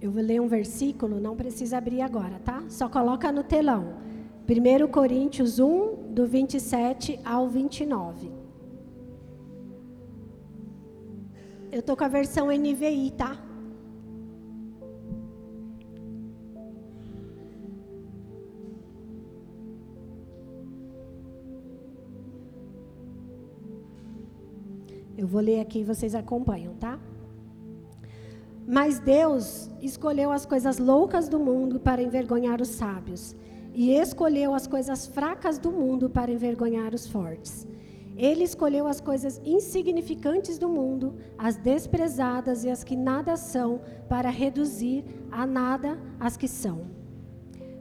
Eu vou ler um versículo, não precisa abrir agora, tá? Só coloca no telão. 1 Coríntios 1, do 27 ao 29. Eu tô com a versão NVI, tá? Eu vou ler aqui e vocês acompanham, tá? Mas Deus escolheu as coisas loucas do mundo para envergonhar os sábios, e escolheu as coisas fracas do mundo para envergonhar os fortes. Ele escolheu as coisas insignificantes do mundo, as desprezadas e as que nada são, para reduzir a nada as que são,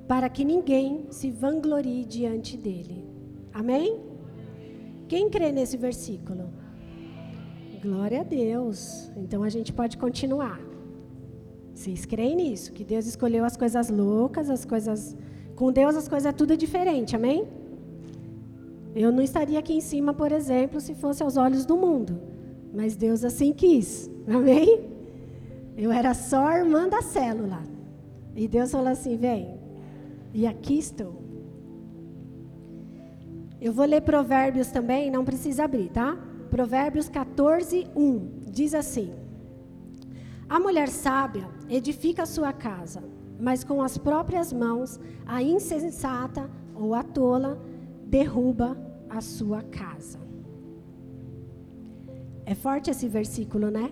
para que ninguém se vanglorie diante dele. Amém? Quem crê nesse versículo? Glória a Deus. Então a gente pode continuar. Vocês creem nisso? Que Deus escolheu as coisas loucas, as coisas. Com Deus as coisas é tudo diferente, amém? Eu não estaria aqui em cima, por exemplo, se fosse aos olhos do mundo. Mas Deus assim quis, amém? Eu era só irmã da célula. E Deus falou assim: vem. E aqui estou. Eu vou ler Provérbios também, não precisa abrir, tá? Provérbios 14, 1 diz assim: A mulher sábia edifica a sua casa, mas com as próprias mãos a insensata ou a tola derruba a sua casa. É forte esse versículo, né?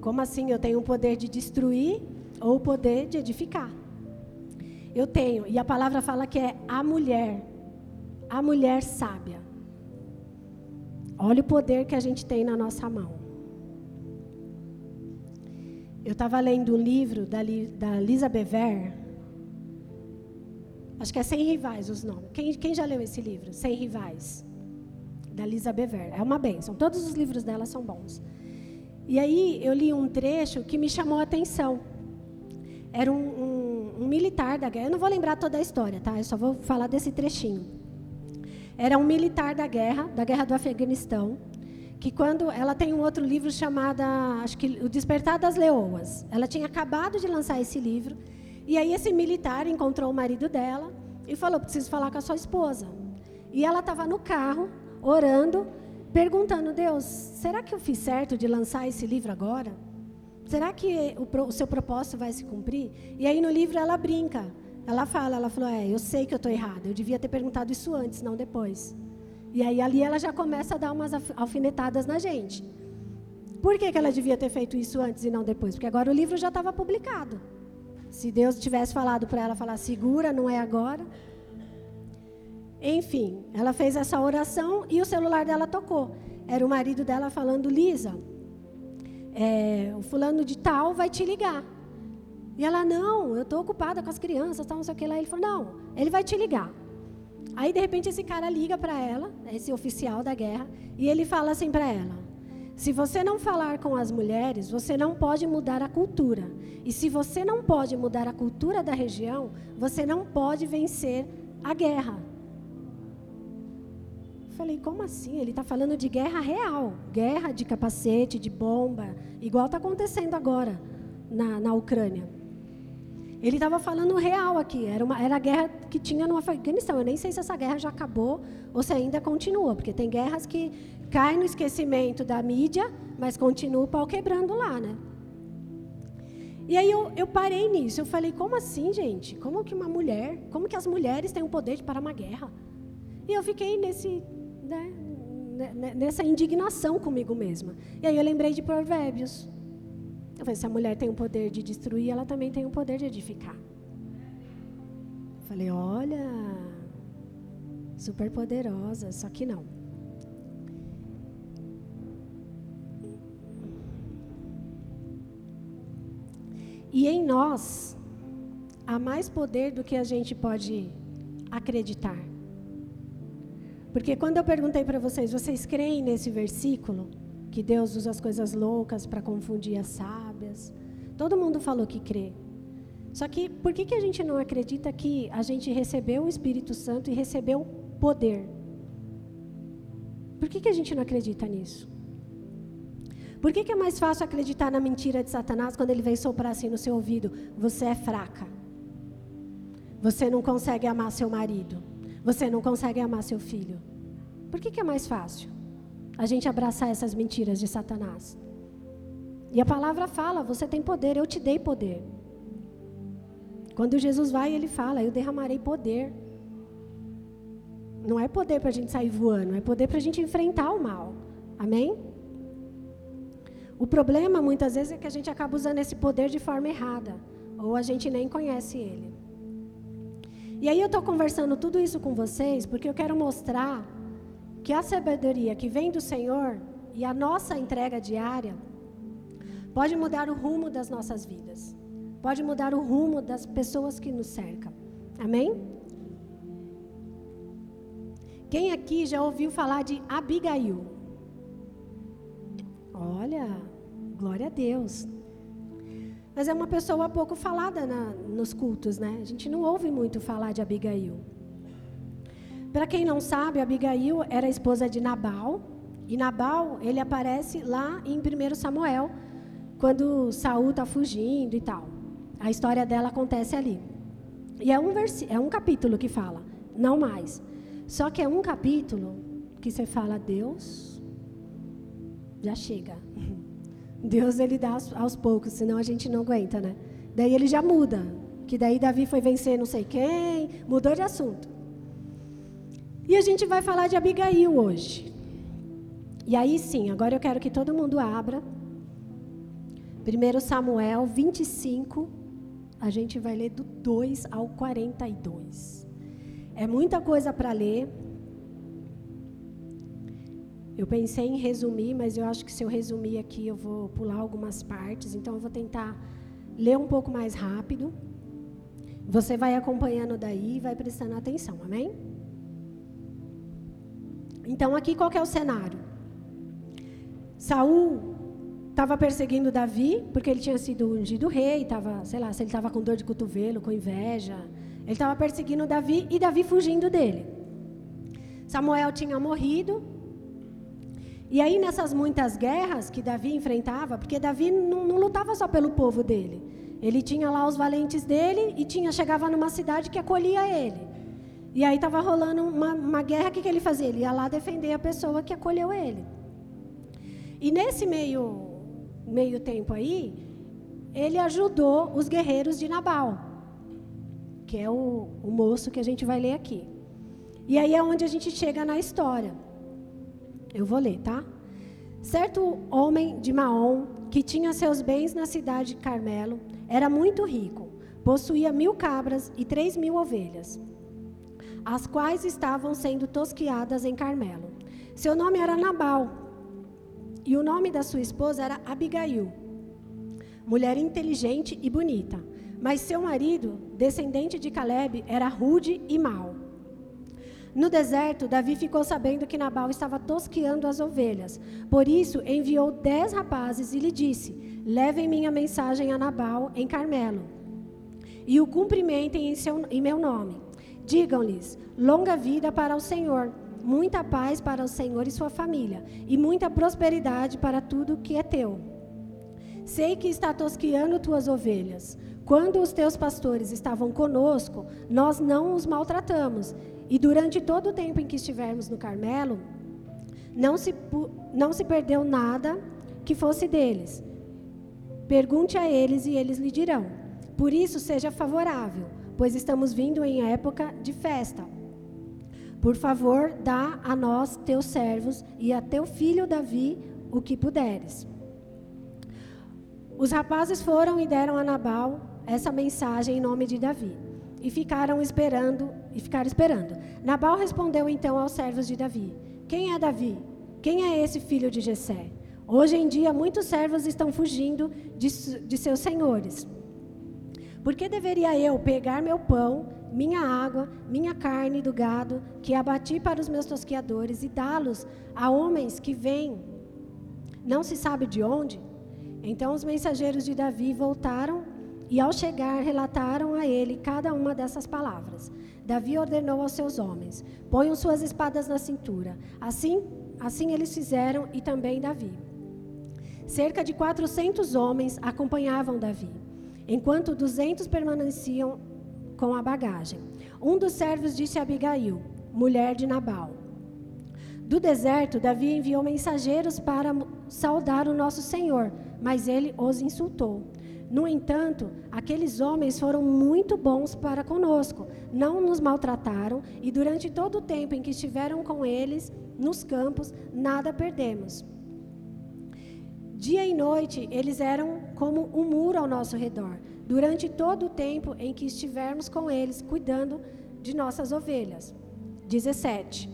Como assim eu tenho o poder de destruir ou o poder de edificar? Eu tenho, e a palavra fala que é a mulher a mulher sábia. Olha o poder que a gente tem na nossa mão. Eu estava lendo um livro da, da Lisa Bever. Acho que é Sem Rivais os nomes. Quem, quem já leu esse livro? Sem Rivais. Da Lisa Bever. É uma benção. Todos os livros dela são bons. E aí eu li um trecho que me chamou a atenção. Era um, um, um militar da guerra. Eu não vou lembrar toda a história, tá? Eu só vou falar desse trechinho. Era um militar da guerra, da guerra do Afeganistão, que quando ela tem um outro livro chamado, acho que O Despertar das Leoas. Ela tinha acabado de lançar esse livro, e aí esse militar encontrou o marido dela e falou: "Preciso falar com a sua esposa". E ela estava no carro, orando, perguntando: "Deus, será que eu fiz certo de lançar esse livro agora? Será que o, o seu propósito vai se cumprir?" E aí no livro ela brinca: ela fala, ela falou, é, eu sei que eu estou errada, eu devia ter perguntado isso antes, não depois. E aí ali ela já começa a dar umas alfinetadas na gente. Por que, que ela devia ter feito isso antes e não depois? Porque agora o livro já estava publicado. Se Deus tivesse falado para ela, falar, segura, não é agora. Enfim, ela fez essa oração e o celular dela tocou. Era o marido dela falando, Lisa, é, o fulano de tal vai te ligar. E ela, não, eu estou ocupada com as crianças, tal, não sei o que lá. Ele falou, não, ele vai te ligar. Aí, de repente, esse cara liga para ela, esse oficial da guerra, e ele fala assim para ela: se você não falar com as mulheres, você não pode mudar a cultura. E se você não pode mudar a cultura da região, você não pode vencer a guerra. Falei, como assim? Ele está falando de guerra real, guerra de capacete, de bomba, igual está acontecendo agora na, na Ucrânia. Ele estava falando real aqui. Era, uma, era a guerra que tinha no Afeganistão. Eu nem sei se essa guerra já acabou ou se ainda continua, porque tem guerras que caem no esquecimento da mídia, mas continua o pau quebrando lá, né? E aí eu, eu parei nisso. Eu falei, como assim, gente? Como que uma mulher, como que as mulheres têm o poder de parar uma guerra? E eu fiquei nesse, né, nessa indignação comigo mesma. E aí eu lembrei de Provérbios. Eu falei, se a mulher tem o poder de destruir, ela também tem o poder de edificar. Eu falei, olha, super poderosa, só que não. E em nós há mais poder do que a gente pode acreditar. Porque quando eu perguntei para vocês, vocês creem nesse versículo? Que Deus usa as coisas loucas para confundir as sábias. Todo mundo falou que crê. Só que por que, que a gente não acredita que a gente recebeu o Espírito Santo e recebeu poder? Por que, que a gente não acredita nisso? Por que, que é mais fácil acreditar na mentira de Satanás quando ele vem soprar assim no seu ouvido? Você é fraca. Você não consegue amar seu marido. Você não consegue amar seu filho. Por que, que é mais fácil a gente abraçar essas mentiras de Satanás? E a palavra fala: você tem poder, eu te dei poder. Quando Jesus vai, ele fala: eu derramarei poder. Não é poder para a gente sair voando, é poder para a gente enfrentar o mal. Amém? O problema muitas vezes é que a gente acaba usando esse poder de forma errada, ou a gente nem conhece ele. E aí eu estou conversando tudo isso com vocês porque eu quero mostrar que a sabedoria que vem do Senhor e a nossa entrega diária pode mudar o rumo das nossas vidas, pode mudar o rumo das pessoas que nos cercam. Amém? Quem aqui já ouviu falar de Abigail? Olha, glória a Deus. Mas é uma pessoa pouco falada na, nos cultos, né? A gente não ouve muito falar de Abigail. Para quem não sabe, Abigail era esposa de Nabal. E Nabal, ele aparece lá em 1 Samuel, quando Saul está fugindo e tal. A história dela acontece ali. E é um, é um capítulo que fala, não mais. Só que é um capítulo que você fala, Deus, já chega. Deus ele dá aos, aos, poucos, senão a gente não aguenta, né? Daí ele já muda, que daí Davi foi vencer não sei quem, mudou de assunto. E a gente vai falar de Abigail hoje. E aí sim, agora eu quero que todo mundo abra. 1 Samuel 25, a gente vai ler do 2 ao 42. É muita coisa para ler. Eu pensei em resumir, mas eu acho que se eu resumir aqui eu vou pular algumas partes, então eu vou tentar ler um pouco mais rápido. Você vai acompanhando daí e vai prestando atenção, amém? Então aqui qual é o cenário? Saul estava perseguindo Davi, porque ele tinha sido ungido rei, estava, sei lá, se ele estava com dor de cotovelo, com inveja, ele estava perseguindo Davi e Davi fugindo dele. Samuel tinha morrido. E aí, nessas muitas guerras que Davi enfrentava, porque Davi não, não lutava só pelo povo dele. Ele tinha lá os valentes dele e tinha chegava numa cidade que acolhia ele. E aí estava rolando uma, uma guerra, o que, que ele fazia? Ele ia lá defender a pessoa que acolheu ele. E nesse meio, meio tempo aí, ele ajudou os guerreiros de Nabal que é o, o moço que a gente vai ler aqui. E aí é onde a gente chega na história. Eu vou ler, tá? Certo homem de Maom, que tinha seus bens na cidade de Carmelo, era muito rico, possuía mil cabras e três mil ovelhas, as quais estavam sendo tosquiadas em Carmelo. Seu nome era Nabal, e o nome da sua esposa era Abigail, mulher inteligente e bonita. Mas seu marido, descendente de Caleb, era rude e mau. No deserto, Davi ficou sabendo que Nabal estava tosqueando as ovelhas. Por isso, enviou dez rapazes e lhe disse: Levem minha mensagem a Nabal em Carmelo e o cumprimentem em, seu, em meu nome. Digam-lhes: longa vida para o Senhor, muita paz para o Senhor e sua família, e muita prosperidade para tudo que é teu. Sei que está tosqueando tuas ovelhas. Quando os teus pastores estavam conosco, nós não os maltratamos. E durante todo o tempo em que estivermos no Carmelo, não se, não se perdeu nada que fosse deles. Pergunte a eles e eles lhe dirão. Por isso, seja favorável, pois estamos vindo em época de festa. Por favor, dá a nós, teus servos, e a teu filho Davi o que puderes. Os rapazes foram e deram a Nabal essa mensagem em nome de Davi. E ficaram esperando, e ficaram esperando. Nabal respondeu então aos servos de Davi: Quem é Davi? Quem é esse filho de Jessé? Hoje em dia muitos servos estão fugindo de, de seus senhores. Por que deveria eu pegar meu pão, minha água, minha carne do gado, que abati para os meus tosquiadores, e dá-los a homens que vêm, não se sabe de onde? Então os mensageiros de Davi voltaram e ao chegar, relataram a ele cada uma dessas palavras. Davi ordenou aos seus homens: ponham suas espadas na cintura. Assim, assim eles fizeram e também Davi. cerca de 400 homens acompanhavam Davi, enquanto 200 permaneciam com a bagagem. Um dos servos disse a Abigail, mulher de Nabal: Do deserto, Davi enviou mensageiros para saudar o nosso Senhor, mas ele os insultou. No entanto, aqueles homens foram muito bons para conosco, não nos maltrataram e durante todo o tempo em que estiveram com eles nos campos, nada perdemos. Dia e noite eles eram como um muro ao nosso redor, durante todo o tempo em que estivermos com eles, cuidando de nossas ovelhas. 17.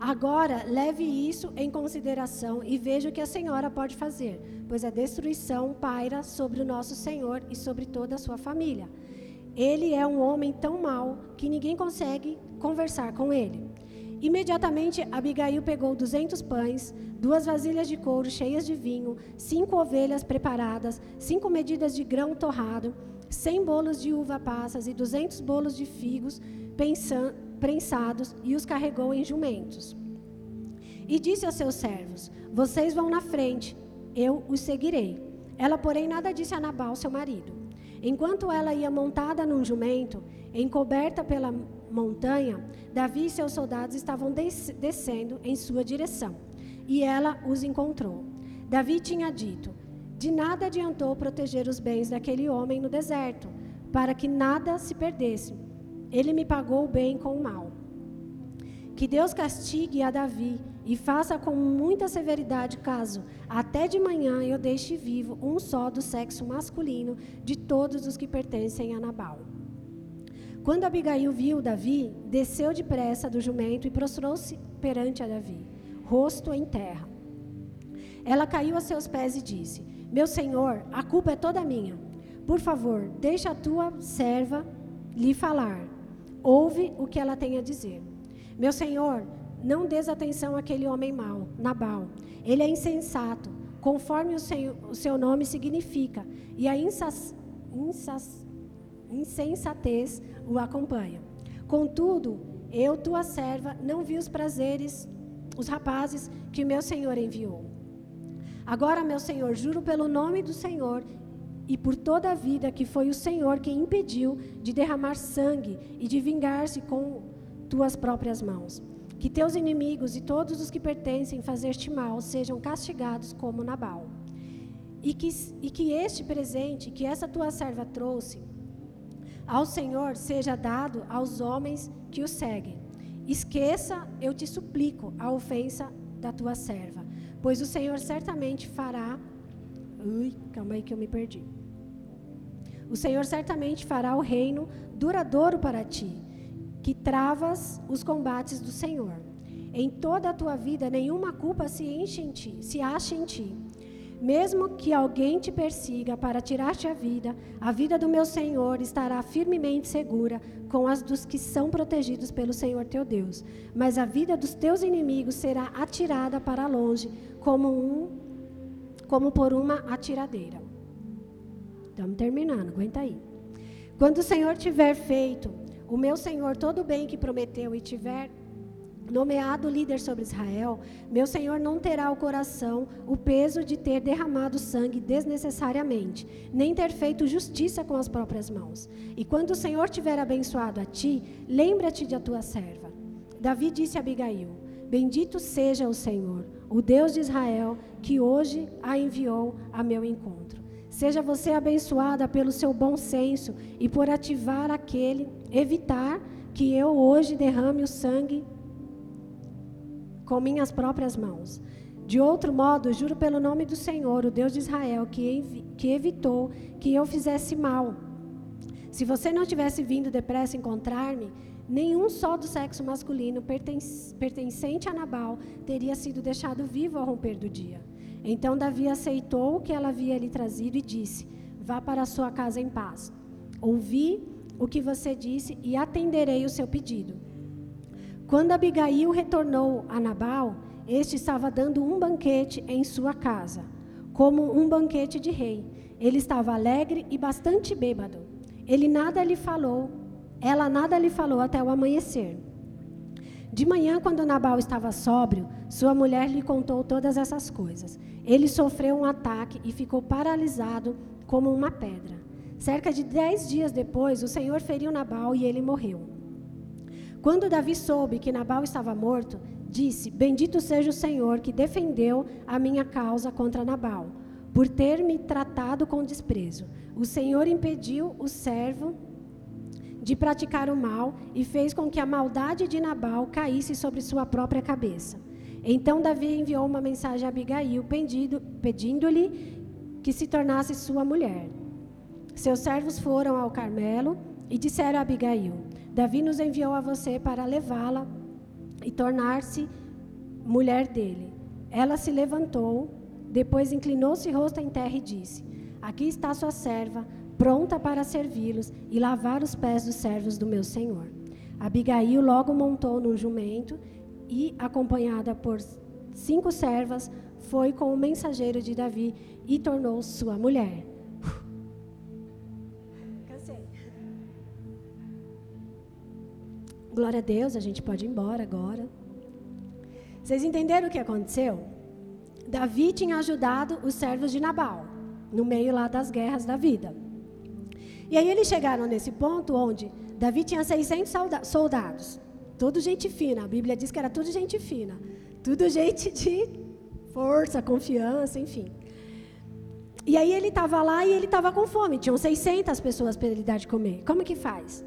Agora, leve isso em consideração e veja o que a senhora pode fazer, pois a destruição paira sobre o nosso Senhor e sobre toda a sua família. Ele é um homem tão mau que ninguém consegue conversar com ele. Imediatamente, Abigail pegou duzentos pães, duas vasilhas de couro cheias de vinho, cinco ovelhas preparadas, cinco medidas de grão torrado, cem bolos de uva passas e duzentos bolos de figos prensados e os carregou em jumentos. E disse aos seus servos: Vocês vão na frente, eu os seguirei. Ela, porém, nada disse a Nabal, seu marido. Enquanto ela ia montada num jumento, encoberta pela montanha, Davi e seus soldados estavam des descendo em sua direção. E ela os encontrou. Davi tinha dito: De nada adiantou proteger os bens daquele homem no deserto, para que nada se perdesse ele me pagou o bem com o mal. Que Deus castigue a Davi e faça com muita severidade, caso até de manhã eu deixe vivo um só do sexo masculino de todos os que pertencem a Nabal. Quando Abigail viu Davi, desceu depressa do jumento e prostrou-se perante a Davi, rosto em terra. Ela caiu a seus pés e disse: Meu senhor, a culpa é toda minha. Por favor, deixa a tua serva lhe falar. Ouve o que ela tem a dizer. Meu senhor, não des atenção àquele homem mau, Nabal. Ele é insensato, conforme o seu, nome significa, e a insas, insensatez o acompanha. Contudo, eu, tua serva, não vi os prazeres, os rapazes que meu senhor enviou. Agora, meu senhor, juro pelo nome do Senhor e por toda a vida que foi o Senhor quem impediu de derramar sangue e de vingar-se com tuas próprias mãos. Que teus inimigos e todos os que pertencem a fazer-te mal sejam castigados como Nabal. E que, e que este presente que essa tua serva trouxe ao Senhor seja dado aos homens que o seguem. Esqueça, eu te suplico, a ofensa da tua serva, pois o Senhor certamente fará Ui, calma aí que eu me perdi. O Senhor certamente fará o reino duradouro para ti, que travas os combates do Senhor. Em toda a tua vida, nenhuma culpa se enche em ti, se acha em ti. Mesmo que alguém te persiga para tirar-te a vida, a vida do meu Senhor estará firmemente segura com as dos que são protegidos pelo Senhor teu Deus. Mas a vida dos teus inimigos será atirada para longe, como um como por uma atiradeira. Estamos terminando, aguenta aí. Quando o Senhor tiver feito o meu Senhor todo o bem que prometeu e tiver nomeado líder sobre Israel, meu Senhor não terá o coração o peso de ter derramado sangue desnecessariamente, nem ter feito justiça com as próprias mãos. E quando o Senhor tiver abençoado a ti, lembra-te de a tua serva. Davi disse a Abigail: Bendito seja o Senhor, o Deus de Israel, que hoje a enviou a meu encontro. Seja você abençoada pelo seu bom senso e por ativar aquele, evitar que eu hoje derrame o sangue com minhas próprias mãos. De outro modo, juro pelo nome do Senhor, o Deus de Israel, que, que evitou que eu fizesse mal. Se você não tivesse vindo depressa encontrar-me, nenhum só do sexo masculino pertencente a Nabal teria sido deixado vivo ao romper do dia. Então Davi aceitou o que ela havia lhe trazido e disse: Vá para a sua casa em paz. Ouvi o que você disse e atenderei o seu pedido. Quando Abigail retornou a Nabal, este estava dando um banquete em sua casa, como um banquete de rei. Ele estava alegre e bastante bêbado. Ele nada lhe falou ela nada lhe falou até o amanhecer. De manhã, quando Nabal estava sóbrio, sua mulher lhe contou todas essas coisas. Ele sofreu um ataque e ficou paralisado como uma pedra. Cerca de dez dias depois, o Senhor feriu Nabal e ele morreu. Quando Davi soube que Nabal estava morto, disse: Bendito seja o Senhor que defendeu a minha causa contra Nabal, por ter me tratado com desprezo. O Senhor impediu o servo de praticar o mal e fez com que a maldade de Nabal caísse sobre sua própria cabeça. Então Davi enviou uma mensagem a Abigail pedindo-lhe que se tornasse sua mulher. Seus servos foram ao Carmelo e disseram a Abigail: Davi nos enviou a você para levá-la e tornar-se mulher dele. Ela se levantou, depois inclinou-se rosto em terra e disse: Aqui está sua serva, pronta para servi-los e lavar os pés dos servos do meu senhor. Abigail logo montou no jumento e, acompanhada por cinco servas, foi com o mensageiro de Davi e tornou sua mulher. Glória a Deus, a gente pode ir embora agora. Vocês entenderam o que aconteceu? Davi tinha ajudado os servos de Nabal, no meio lá das guerras da vida. E aí eles chegaram nesse ponto onde Davi tinha 600 soldados. Tudo gente fina. A Bíblia diz que era tudo gente fina. Tudo gente de força, confiança, enfim. E aí ele estava lá e ele estava com fome. Tinham 600 pessoas para ele dar de comer. Como que faz?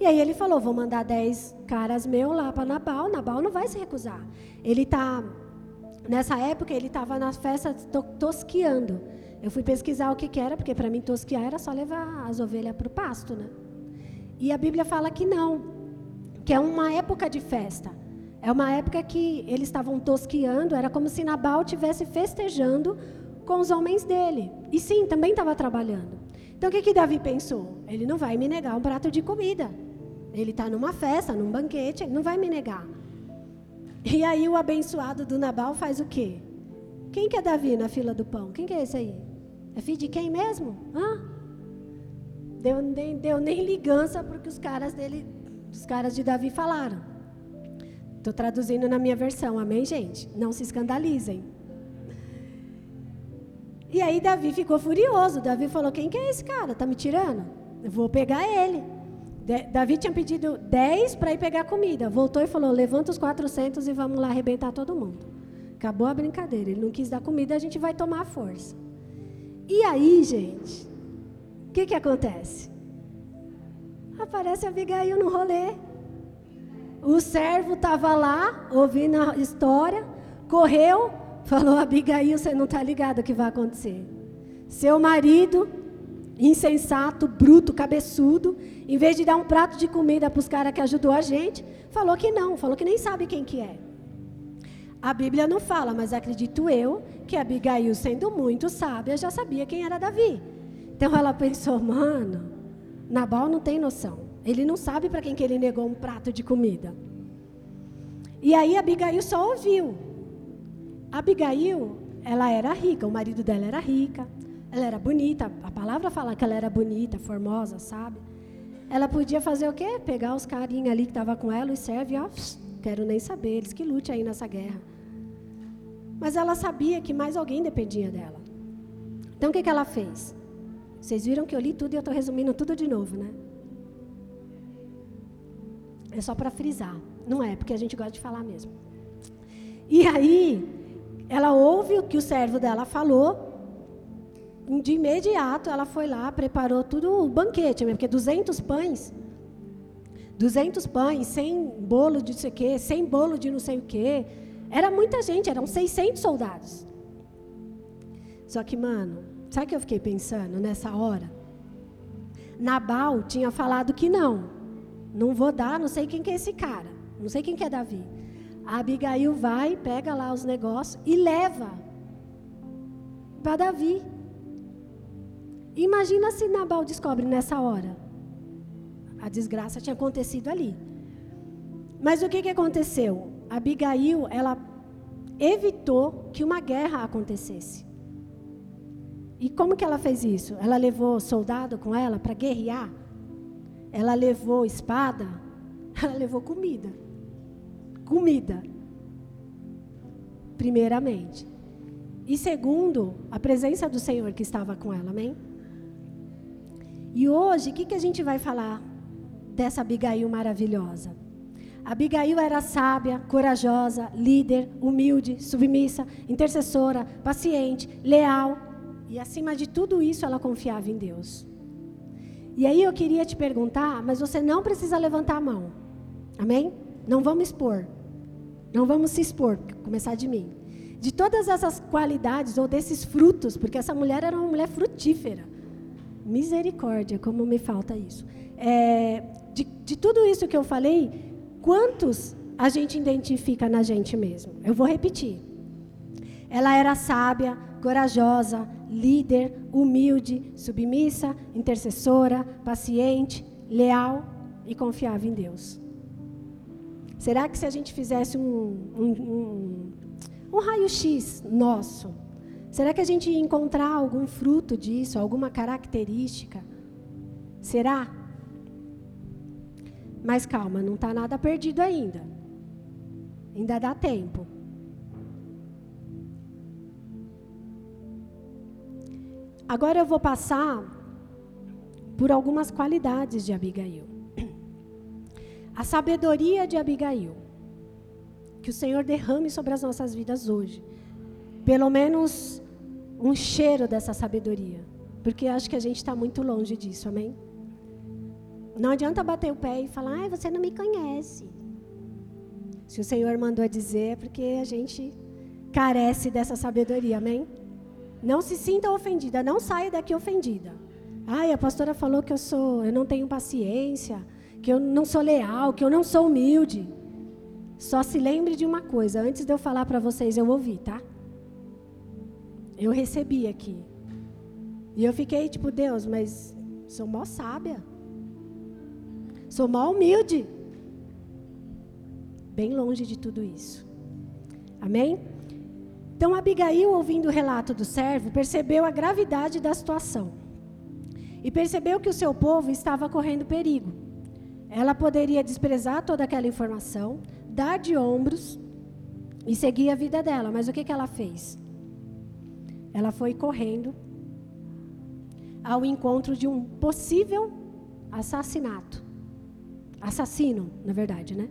E aí ele falou: vou mandar 10 caras meus lá para Nabal. Nabal não vai se recusar. Ele está Nessa época ele estava nas festas tosquiando. Eu fui pesquisar o que, que era, porque para mim tosquiar era só levar as ovelhas para o pasto, né? E a Bíblia fala que não, que é uma época de festa. É uma época que eles estavam tosquiando, era como se Nabal estivesse festejando com os homens dele. E sim, também estava trabalhando. Então o que, que Davi pensou? Ele não vai me negar um prato de comida. Ele está numa festa, num banquete, ele não vai me negar. E aí o abençoado do Nabal faz o quê? Quem que é Davi na fila do pão? Quem que é esse aí? É filho de quem mesmo? Hã? Deu nem, deu nem ligança porque os caras dele, os caras de Davi falaram. Estou traduzindo na minha versão, amém, gente? Não se escandalizem. E aí Davi ficou furioso. Davi falou: Quem que é esse cara? Tá me tirando? Eu vou pegar ele. Davi tinha pedido 10 para ir pegar comida. Voltou e falou: Levanta os 400 e vamos lá arrebentar todo mundo. Acabou a brincadeira. Ele não quis dar comida, a gente vai tomar força. E aí, gente, o que, que acontece? Aparece a Abigail no rolê. O servo estava lá, ouvindo a história, correu, falou: Abigail, você não está ligado o que vai acontecer. Seu marido, insensato, bruto, cabeçudo, em vez de dar um prato de comida para os caras que ajudou a gente, falou que não, falou que nem sabe quem que é. A Bíblia não fala, mas acredito eu que Abigail, sendo muito sábia, já sabia quem era Davi. Então ela pensou, mano, Nabal não tem noção. Ele não sabe para quem que ele negou um prato de comida. E aí Abigail só ouviu. Abigail, ela era rica, o marido dela era rica, ela era bonita. A palavra fala que ela era bonita, formosa, sabe? Ela podia fazer o quê? Pegar os carinhos ali que estavam com ela e serve, ó, quero nem saber, eles que lute aí nessa guerra. Mas ela sabia que mais alguém dependia dela. Então o que, que ela fez? Vocês viram que eu li tudo e eu estou resumindo tudo de novo, né? É só para frisar. Não é, porque a gente gosta de falar mesmo. E aí, ela ouve o que o servo dela falou. De imediato, ela foi lá, preparou tudo o banquete, porque 200 pães 200 pães, sem bolo de não sei o quê, sem bolo de não sei o quê. Era muita gente, eram 600 soldados. Só que, mano, sabe o que eu fiquei pensando nessa hora? Nabal tinha falado que não. Não vou dar, não sei quem que é esse cara. Não sei quem que é Davi. A Abigail vai, pega lá os negócios e leva para Davi. Imagina se Nabal descobre nessa hora. A desgraça tinha acontecido ali. Mas o que, que aconteceu? Abigail, ela evitou que uma guerra acontecesse. E como que ela fez isso? Ela levou soldado com ela para guerrear? Ela levou espada? Ela levou comida. comida. Primeiramente. E segundo, a presença do Senhor que estava com ela, amém? E hoje, o que, que a gente vai falar dessa Abigail maravilhosa? Abigail era sábia, corajosa, líder, humilde, submissa, intercessora, paciente, leal. E acima de tudo isso, ela confiava em Deus. E aí eu queria te perguntar, mas você não precisa levantar a mão. Amém? Não vamos expor. Não vamos se expor, começar de mim. De todas essas qualidades ou desses frutos, porque essa mulher era uma mulher frutífera. Misericórdia, como me falta isso. É, de, de tudo isso que eu falei, quantos a gente identifica na gente mesmo? Eu vou repetir. Ela era sábia, corajosa, líder, humilde, submissa, intercessora, paciente, leal e confiava em Deus. Será que se a gente fizesse um, um, um, um raio-x nosso, será que a gente encontrar algum fruto disso, alguma característica? Será? Mas calma, não está nada perdido ainda. Ainda dá tempo. Agora eu vou passar por algumas qualidades de Abigail. A sabedoria de Abigail. Que o Senhor derrame sobre as nossas vidas hoje. Pelo menos um cheiro dessa sabedoria. Porque acho que a gente está muito longe disso, amém? Não adianta bater o pé e falar, ah, você não me conhece. Se o Senhor mandou dizer, é porque a gente carece dessa sabedoria, amém? Não se sinta ofendida, não saia daqui ofendida. Ai, a pastora falou que eu sou, eu não tenho paciência, que eu não sou leal, que eu não sou humilde. Só se lembre de uma coisa, antes de eu falar para vocês, eu ouvi, tá? Eu recebi aqui. E eu fiquei tipo, Deus, mas sou mó sábia. Sou mó humilde. Bem longe de tudo isso. Amém? Então Abigail, ouvindo o relato do servo, percebeu a gravidade da situação. E percebeu que o seu povo estava correndo perigo. Ela poderia desprezar toda aquela informação, dar de ombros e seguir a vida dela. Mas o que, que ela fez? Ela foi correndo ao encontro de um possível assassinato. Assassino, na verdade, né?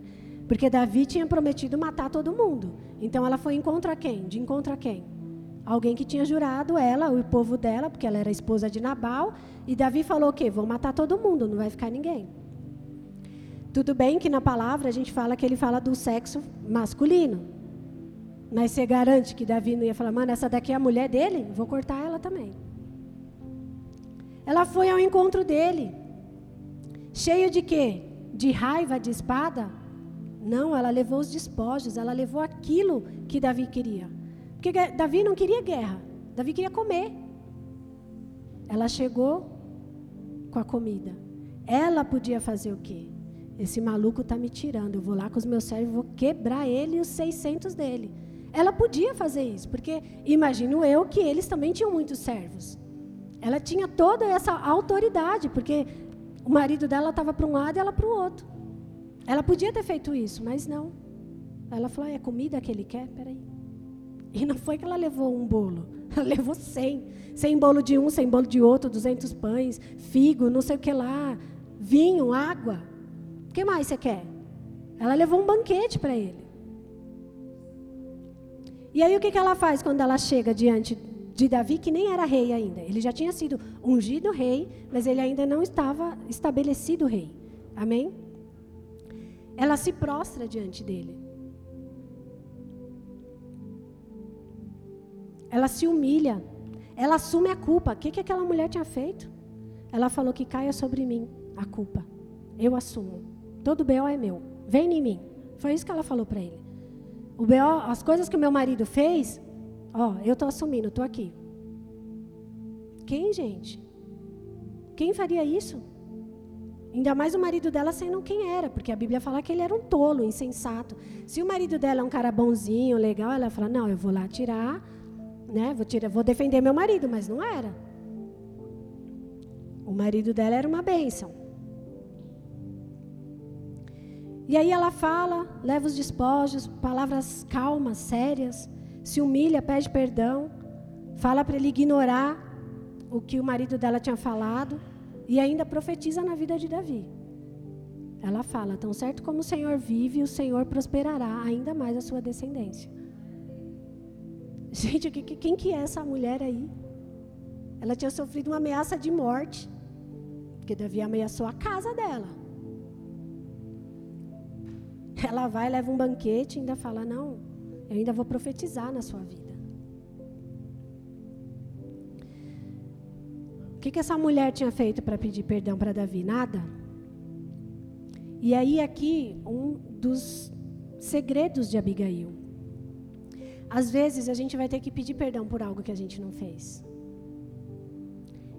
Porque Davi tinha prometido matar todo mundo. Então ela foi encontro a quem? De encontro a quem? Alguém que tinha jurado ela, o povo dela, porque ela era esposa de Nabal. E Davi falou o quê? Vou matar todo mundo, não vai ficar ninguém. Tudo bem que na palavra a gente fala que ele fala do sexo masculino. Mas você garante que Davi não ia falar, mano, essa daqui é a mulher dele? Vou cortar ela também. Ela foi ao encontro dele. Cheio de quê? De raiva, de espada? Não, ela levou os despojos, ela levou aquilo que Davi queria. Porque Davi não queria guerra, Davi queria comer. Ela chegou com a comida. Ela podia fazer o quê? Esse maluco está me tirando. Eu vou lá com os meus servos, vou quebrar ele e os 600 dele. Ela podia fazer isso, porque imagino eu que eles também tinham muitos servos. Ela tinha toda essa autoridade, porque o marido dela estava para um lado e ela para o outro. Ela podia ter feito isso, mas não. Ela falou: ah, é comida que ele quer? Peraí. E não foi que ela levou um bolo, ela levou cem. Cem bolo de um, cem bolo de outro, duzentos pães, figo, não sei o que lá, vinho, água. O que mais você quer? Ela levou um banquete para ele. E aí o que, que ela faz quando ela chega diante de Davi, que nem era rei ainda? Ele já tinha sido ungido rei, mas ele ainda não estava estabelecido rei. Amém? ela se prostra diante dele. Ela se humilha. Ela assume a culpa. O que, que aquela mulher tinha feito? Ela falou que caia sobre mim a culpa. Eu assumo. Todo B.O. é meu. Vem em mim. Foi isso que ela falou para ele. O B.O., as coisas que o meu marido fez, ó, eu estou assumindo, estou aqui. Quem, gente? Quem faria isso? Ainda mais o marido dela sendo quem era, porque a Bíblia fala que ele era um tolo, insensato. Se o marido dela é um cara bonzinho, legal, ela fala: "Não, eu vou lá tirar, né? Vou tirar, vou defender meu marido", mas não era. O marido dela era uma bênção. E aí ela fala, leva os despojos, palavras calmas, sérias, se humilha, pede perdão, fala para ele ignorar o que o marido dela tinha falado e ainda profetiza na vida de Davi. Ela fala: Tão certo como o Senhor vive, o Senhor prosperará ainda mais a sua descendência. Gente, quem que é essa mulher aí? Ela tinha sofrido uma ameaça de morte, porque Davi ameaçou a casa dela. Ela vai, leva um banquete e ainda fala: Não, eu ainda vou profetizar na sua vida. O que, que essa mulher tinha feito para pedir perdão para Davi? Nada. E aí, aqui, um dos segredos de Abigail. Às vezes, a gente vai ter que pedir perdão por algo que a gente não fez.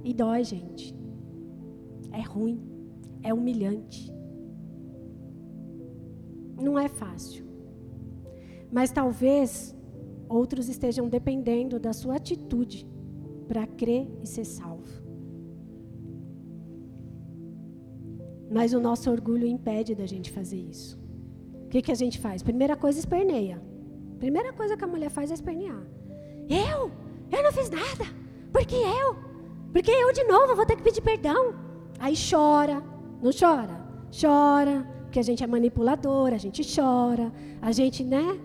E dói, gente. É ruim. É humilhante. Não é fácil. Mas talvez outros estejam dependendo da sua atitude para crer e ser salvo. Mas o nosso orgulho impede da gente fazer isso. O que, que a gente faz? Primeira coisa, esperneia. Primeira coisa que a mulher faz é espernear. Eu? Eu não fiz nada. Por que eu? Porque eu de novo vou ter que pedir perdão. Aí chora. Não chora? Chora. Porque a gente é manipuladora, a gente chora. A gente, né?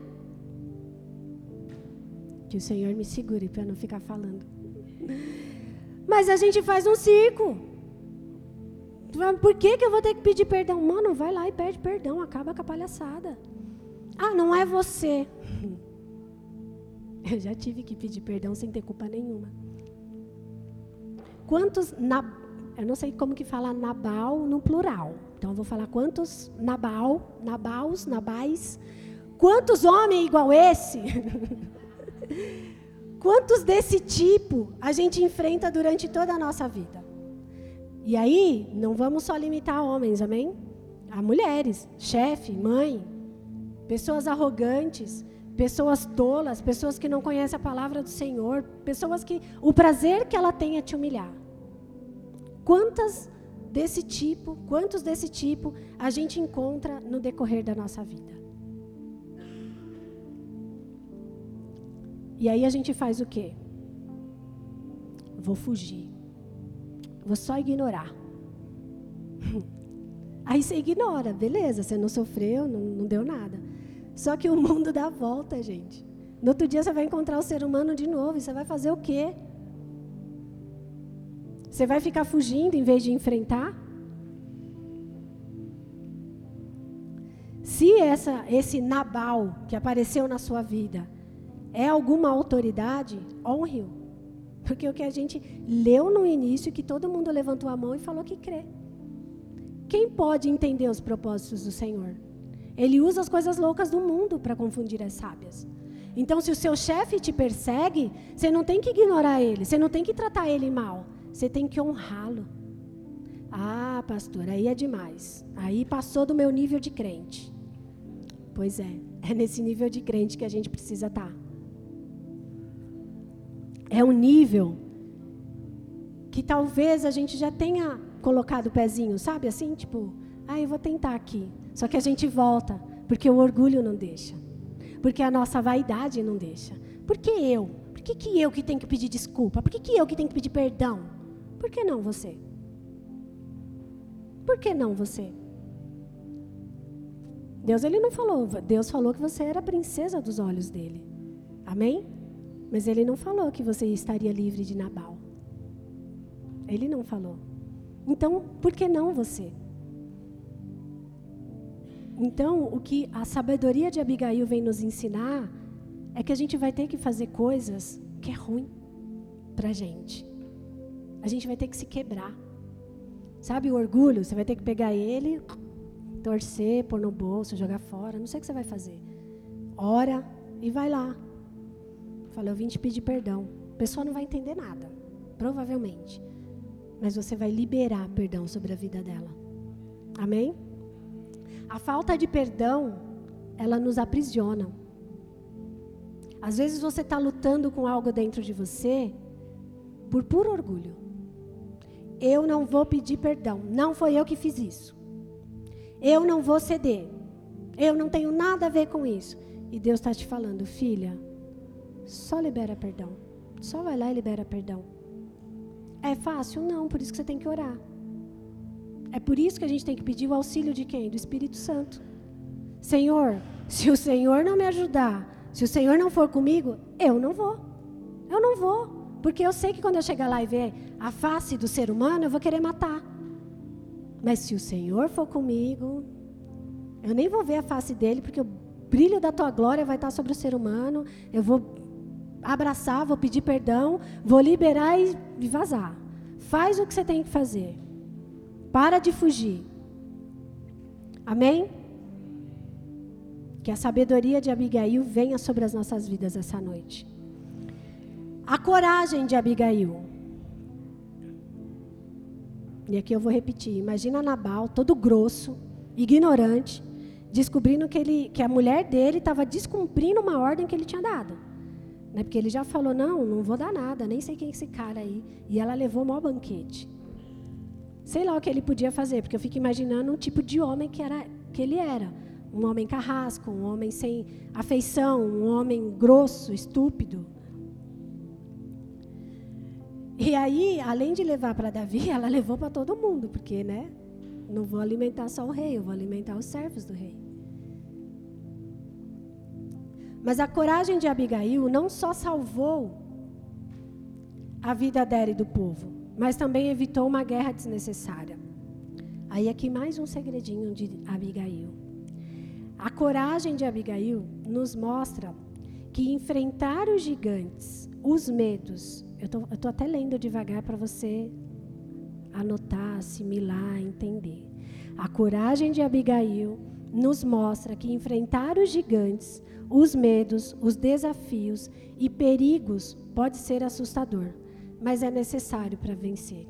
Que o Senhor me segure para não ficar falando. Mas a gente faz um circo. Por que, que eu vou ter que pedir perdão? Mano, vai lá e pede perdão, acaba com a palhaçada. Ah, não é você. Eu já tive que pedir perdão sem ter culpa nenhuma. Quantos na, eu não sei como que fala Nabal no plural. Então eu vou falar quantos Nabal, Nabaus, Nabais, quantos homens igual esse? quantos desse tipo a gente enfrenta durante toda a nossa vida? E aí, não vamos só limitar homens, amém? A mulheres, chefe, mãe, pessoas arrogantes, pessoas tolas, pessoas que não conhecem a palavra do Senhor, pessoas que o prazer que ela tem é te humilhar. Quantas desse tipo, quantos desse tipo a gente encontra no decorrer da nossa vida? E aí a gente faz o quê? Vou fugir. Vou só ignorar. Aí você ignora, beleza, você não sofreu, não, não deu nada. Só que o mundo dá volta, gente. No outro dia você vai encontrar o ser humano de novo e você vai fazer o quê? Você vai ficar fugindo em vez de enfrentar? Se essa, esse Nabal que apareceu na sua vida é alguma autoridade, honre-o. Porque o que a gente leu no início, que todo mundo levantou a mão e falou que crê. Quem pode entender os propósitos do Senhor? Ele usa as coisas loucas do mundo para confundir as sábias. Então, se o seu chefe te persegue, você não tem que ignorar ele, você não tem que tratar ele mal, você tem que honrá-lo. Ah, pastor, aí é demais. Aí passou do meu nível de crente. Pois é, é nesse nível de crente que a gente precisa estar. Tá é um nível que talvez a gente já tenha colocado o pezinho, sabe? Assim, tipo, ah, eu vou tentar aqui. Só que a gente volta, porque o orgulho não deixa. Porque a nossa vaidade não deixa. Por que eu? Por que, que eu que tenho que pedir desculpa? Por que, que eu que tenho que pedir perdão? Por que não você? Por que não você? Deus ele não falou, Deus falou que você era princesa dos olhos dele. Amém? Mas ele não falou que você estaria livre de Nabal. Ele não falou. Então, por que não você? Então, o que a sabedoria de Abigail vem nos ensinar é que a gente vai ter que fazer coisas que é ruim para a gente. A gente vai ter que se quebrar. Sabe o orgulho? Você vai ter que pegar ele, torcer, pôr no bolso, jogar fora. Não sei o que você vai fazer. Ora e vai lá. Fala, eu vim te pedir perdão. A pessoa não vai entender nada, provavelmente. Mas você vai liberar perdão sobre a vida dela. Amém? A falta de perdão, ela nos aprisiona. Às vezes você está lutando com algo dentro de você por puro orgulho. Eu não vou pedir perdão. Não foi eu que fiz isso. Eu não vou ceder. Eu não tenho nada a ver com isso. E Deus está te falando, filha, só libera perdão. Só vai lá e libera perdão. É fácil? Não, por isso que você tem que orar. É por isso que a gente tem que pedir o auxílio de quem? Do Espírito Santo. Senhor, se o Senhor não me ajudar, se o Senhor não for comigo, eu não vou. Eu não vou. Porque eu sei que quando eu chegar lá e ver a face do ser humano, eu vou querer matar. Mas se o Senhor for comigo, eu nem vou ver a face dele, porque o brilho da tua glória vai estar sobre o ser humano. Eu vou abraçar, vou pedir perdão, vou liberar e vazar. Faz o que você tem que fazer. Para de fugir. Amém? Que a sabedoria de Abigail venha sobre as nossas vidas essa noite. A coragem de Abigail. E aqui eu vou repetir. Imagina Nabal, todo grosso, ignorante, descobrindo que, ele, que a mulher dele estava descumprindo uma ordem que ele tinha dado. Né? Porque ele já falou, não, não vou dar nada, nem sei quem é esse cara aí. E ela levou o maior banquete. Sei lá o que ele podia fazer, porque eu fico imaginando um tipo de homem que, era, que ele era. Um homem carrasco, um homem sem afeição, um homem grosso, estúpido. E aí, além de levar para Davi, ela levou para todo mundo, porque, né? Não vou alimentar só o rei, eu vou alimentar os servos do rei. Mas a coragem de Abigail não só salvou a vida dela e do povo, mas também evitou uma guerra desnecessária. Aí aqui mais um segredinho de Abigail. A coragem de Abigail nos mostra que enfrentar os gigantes, os medos, eu estou até lendo devagar para você anotar, assimilar, entender. A coragem de Abigail nos mostra que enfrentar os gigantes, os medos, os desafios e perigos pode ser assustador, mas é necessário para vencer.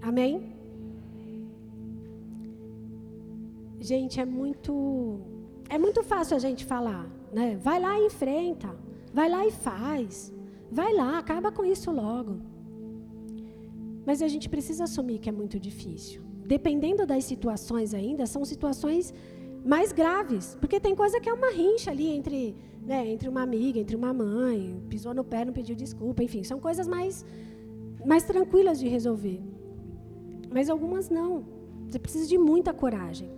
Amém? Gente, é muito é muito fácil a gente falar, né? Vai lá e enfrenta, vai lá e faz. Vai lá, acaba com isso logo. Mas a gente precisa assumir que é muito difícil. Dependendo das situações ainda, são situações mais graves, porque tem coisa que é uma rincha ali entre, né, entre uma amiga, entre uma mãe, pisou no pé, não pediu desculpa, enfim, são coisas mais, mais tranquilas de resolver. Mas algumas não. Você precisa de muita coragem.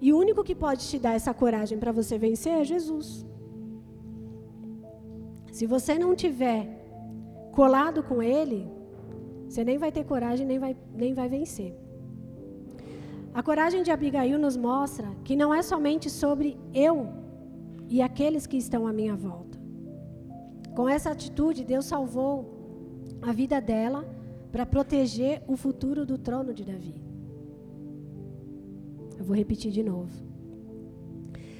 E o único que pode te dar essa coragem para você vencer é Jesus. Se você não tiver colado com Ele, você nem vai ter coragem, nem vai, nem vai vencer. A coragem de Abigail nos mostra que não é somente sobre eu e aqueles que estão à minha volta. Com essa atitude, Deus salvou a vida dela para proteger o futuro do trono de Davi. Eu vou repetir de novo.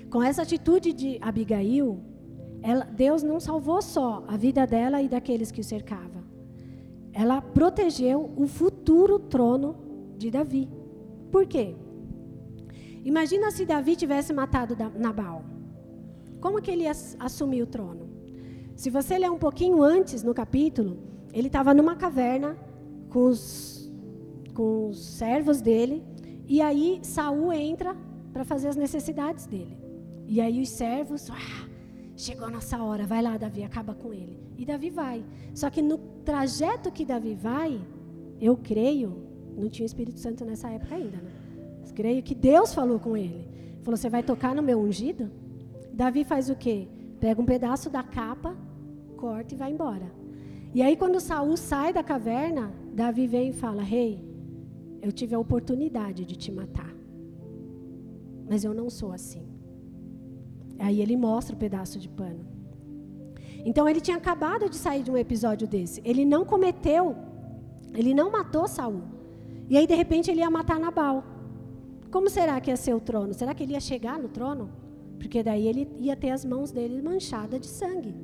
Com essa atitude de Abigail, ela, Deus não salvou só a vida dela e daqueles que o cercavam. Ela protegeu o futuro trono de Davi. Por quê? Imagina se Davi tivesse matado Nabal. Como que ele ia assumir o trono? Se você ler um pouquinho antes no capítulo, ele estava numa caverna com os, com os servos dele, e aí Saul entra para fazer as necessidades dele. E aí os servos, ah, chegou a nossa hora, vai lá, Davi, acaba com ele. E Davi vai. Só que no trajeto que Davi vai, eu creio não tinha Espírito Santo nessa época ainda, né? Creio que Deus falou com ele. Falou: Você vai tocar no meu ungido? Davi faz o quê? Pega um pedaço da capa, corta e vai embora. E aí, quando Saul sai da caverna, Davi vem e fala: Rei, hey, eu tive a oportunidade de te matar. Mas eu não sou assim. Aí ele mostra o pedaço de pano. Então ele tinha acabado de sair de um episódio desse. Ele não cometeu, ele não matou Saul. E aí, de repente, ele ia matar Nabal. Como será que ia ser o trono? Será que ele ia chegar no trono? Porque daí ele ia ter as mãos dele manchadas de sangue.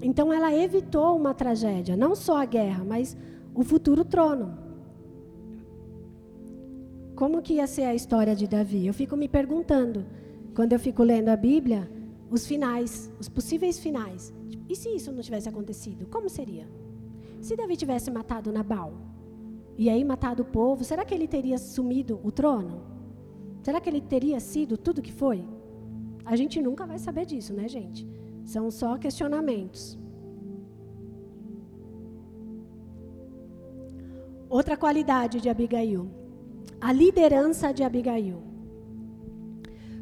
Então ela evitou uma tragédia, não só a guerra, mas o futuro trono. Como que ia ser a história de Davi? Eu fico me perguntando, quando eu fico lendo a Bíblia, os finais, os possíveis finais. E se isso não tivesse acontecido, como seria? Se Davi tivesse matado Nabal, e aí matado o povo, será que ele teria assumido o trono? Será que ele teria sido tudo que foi? A gente nunca vai saber disso, né, gente? São só questionamentos. Outra qualidade de Abigail, a liderança de Abigail.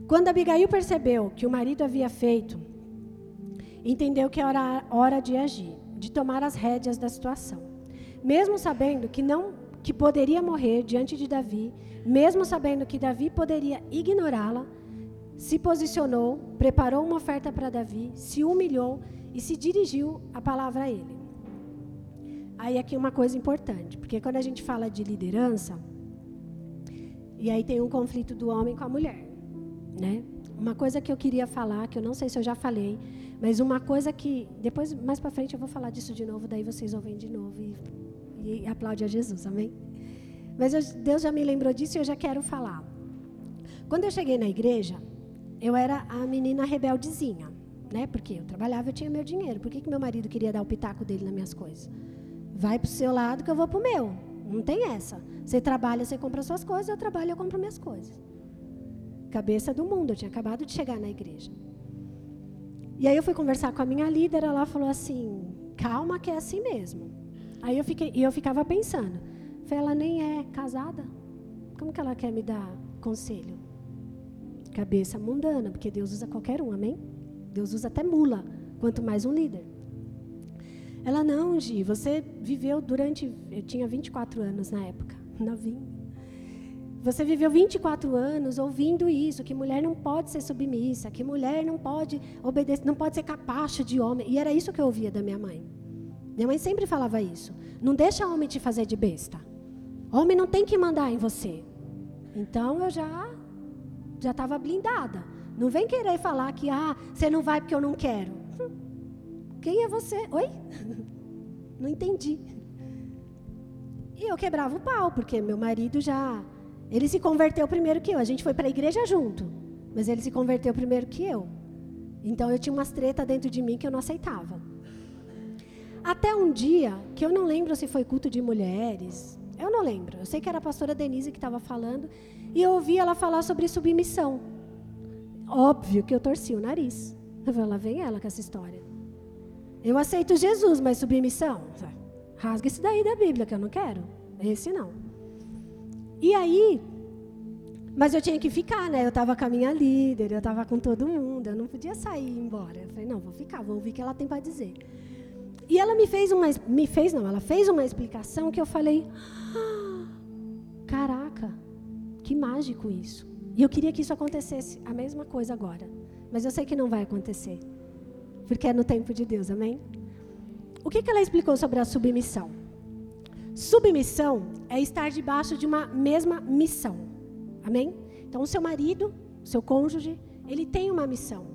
Quando Abigail percebeu que o marido havia feito, entendeu que era hora de agir, de tomar as rédeas da situação. Mesmo sabendo que não que poderia morrer diante de Davi, mesmo sabendo que Davi poderia ignorá-la, se posicionou, preparou uma oferta para Davi, se humilhou e se dirigiu a palavra a ele. Aí aqui uma coisa importante, porque quando a gente fala de liderança, e aí tem um conflito do homem com a mulher, né? Uma coisa que eu queria falar, que eu não sei se eu já falei, mas uma coisa que depois mais para frente eu vou falar disso de novo, daí vocês ouvem de novo e, e aplaude a Jesus, amém? Mas eu, Deus já me lembrou disso e eu já quero falar. Quando eu cheguei na igreja, eu era a menina rebeldezinha, né? Porque eu trabalhava, eu tinha meu dinheiro. Por que, que meu marido queria dar o pitaco dele nas minhas coisas? Vai para o seu lado que eu vou para o meu. Não tem essa. Você trabalha, você compra suas coisas, eu trabalho, eu compro minhas coisas. Cabeça do mundo, eu tinha acabado de chegar na igreja. E aí eu fui conversar com a minha líder, ela falou assim: calma, que é assim mesmo. Aí eu fiquei, e eu ficava pensando: ela nem é casada, como que ela quer me dar conselho? Cabeça mundana, porque Deus usa qualquer um, amém? Deus usa até mula, quanto mais um líder. Ela, não, Gi, você viveu durante. Eu tinha 24 anos na época, novinha. Você viveu 24 anos ouvindo isso, que mulher não pode ser submissa, que mulher não pode obedecer, não pode ser capacho de homem. E era isso que eu ouvia da minha mãe. Minha mãe sempre falava isso. Não deixa homem te fazer de besta. Homem não tem que mandar em você. Então eu já já estava blindada. Não vem querer falar que ah, você não vai porque eu não quero. Quem é você? Oi? Não entendi. E eu quebrava o pau, porque meu marido já ele se converteu primeiro que eu. A gente foi para a igreja junto, mas ele se converteu primeiro que eu. Então eu tinha umas treta dentro de mim que eu não aceitava. Até um dia, que eu não lembro se foi culto de mulheres, eu não lembro. Eu sei que era a pastora Denise que estava falando. E eu ouvi ela falar sobre submissão. Óbvio que eu torci o nariz. Eu falei, lá vem ela com essa história. Eu aceito Jesus, mas submissão? Rasga esse daí da Bíblia, que eu não quero. Esse não. E aí, mas eu tinha que ficar, né? Eu estava com a minha líder, eu estava com todo mundo, eu não podia sair e ir embora. Eu falei, não, vou ficar, vou ouvir o que ela tem para dizer. E ela me fez uma, me fez não, ela fez uma explicação que eu falei, ah, caraca, que mágico isso. E eu queria que isso acontecesse a mesma coisa agora, mas eu sei que não vai acontecer, porque é no tempo de Deus, amém? O que, que ela explicou sobre a submissão? Submissão é estar debaixo de uma mesma missão, amém? Então, o seu marido, o seu cônjuge, ele tem uma missão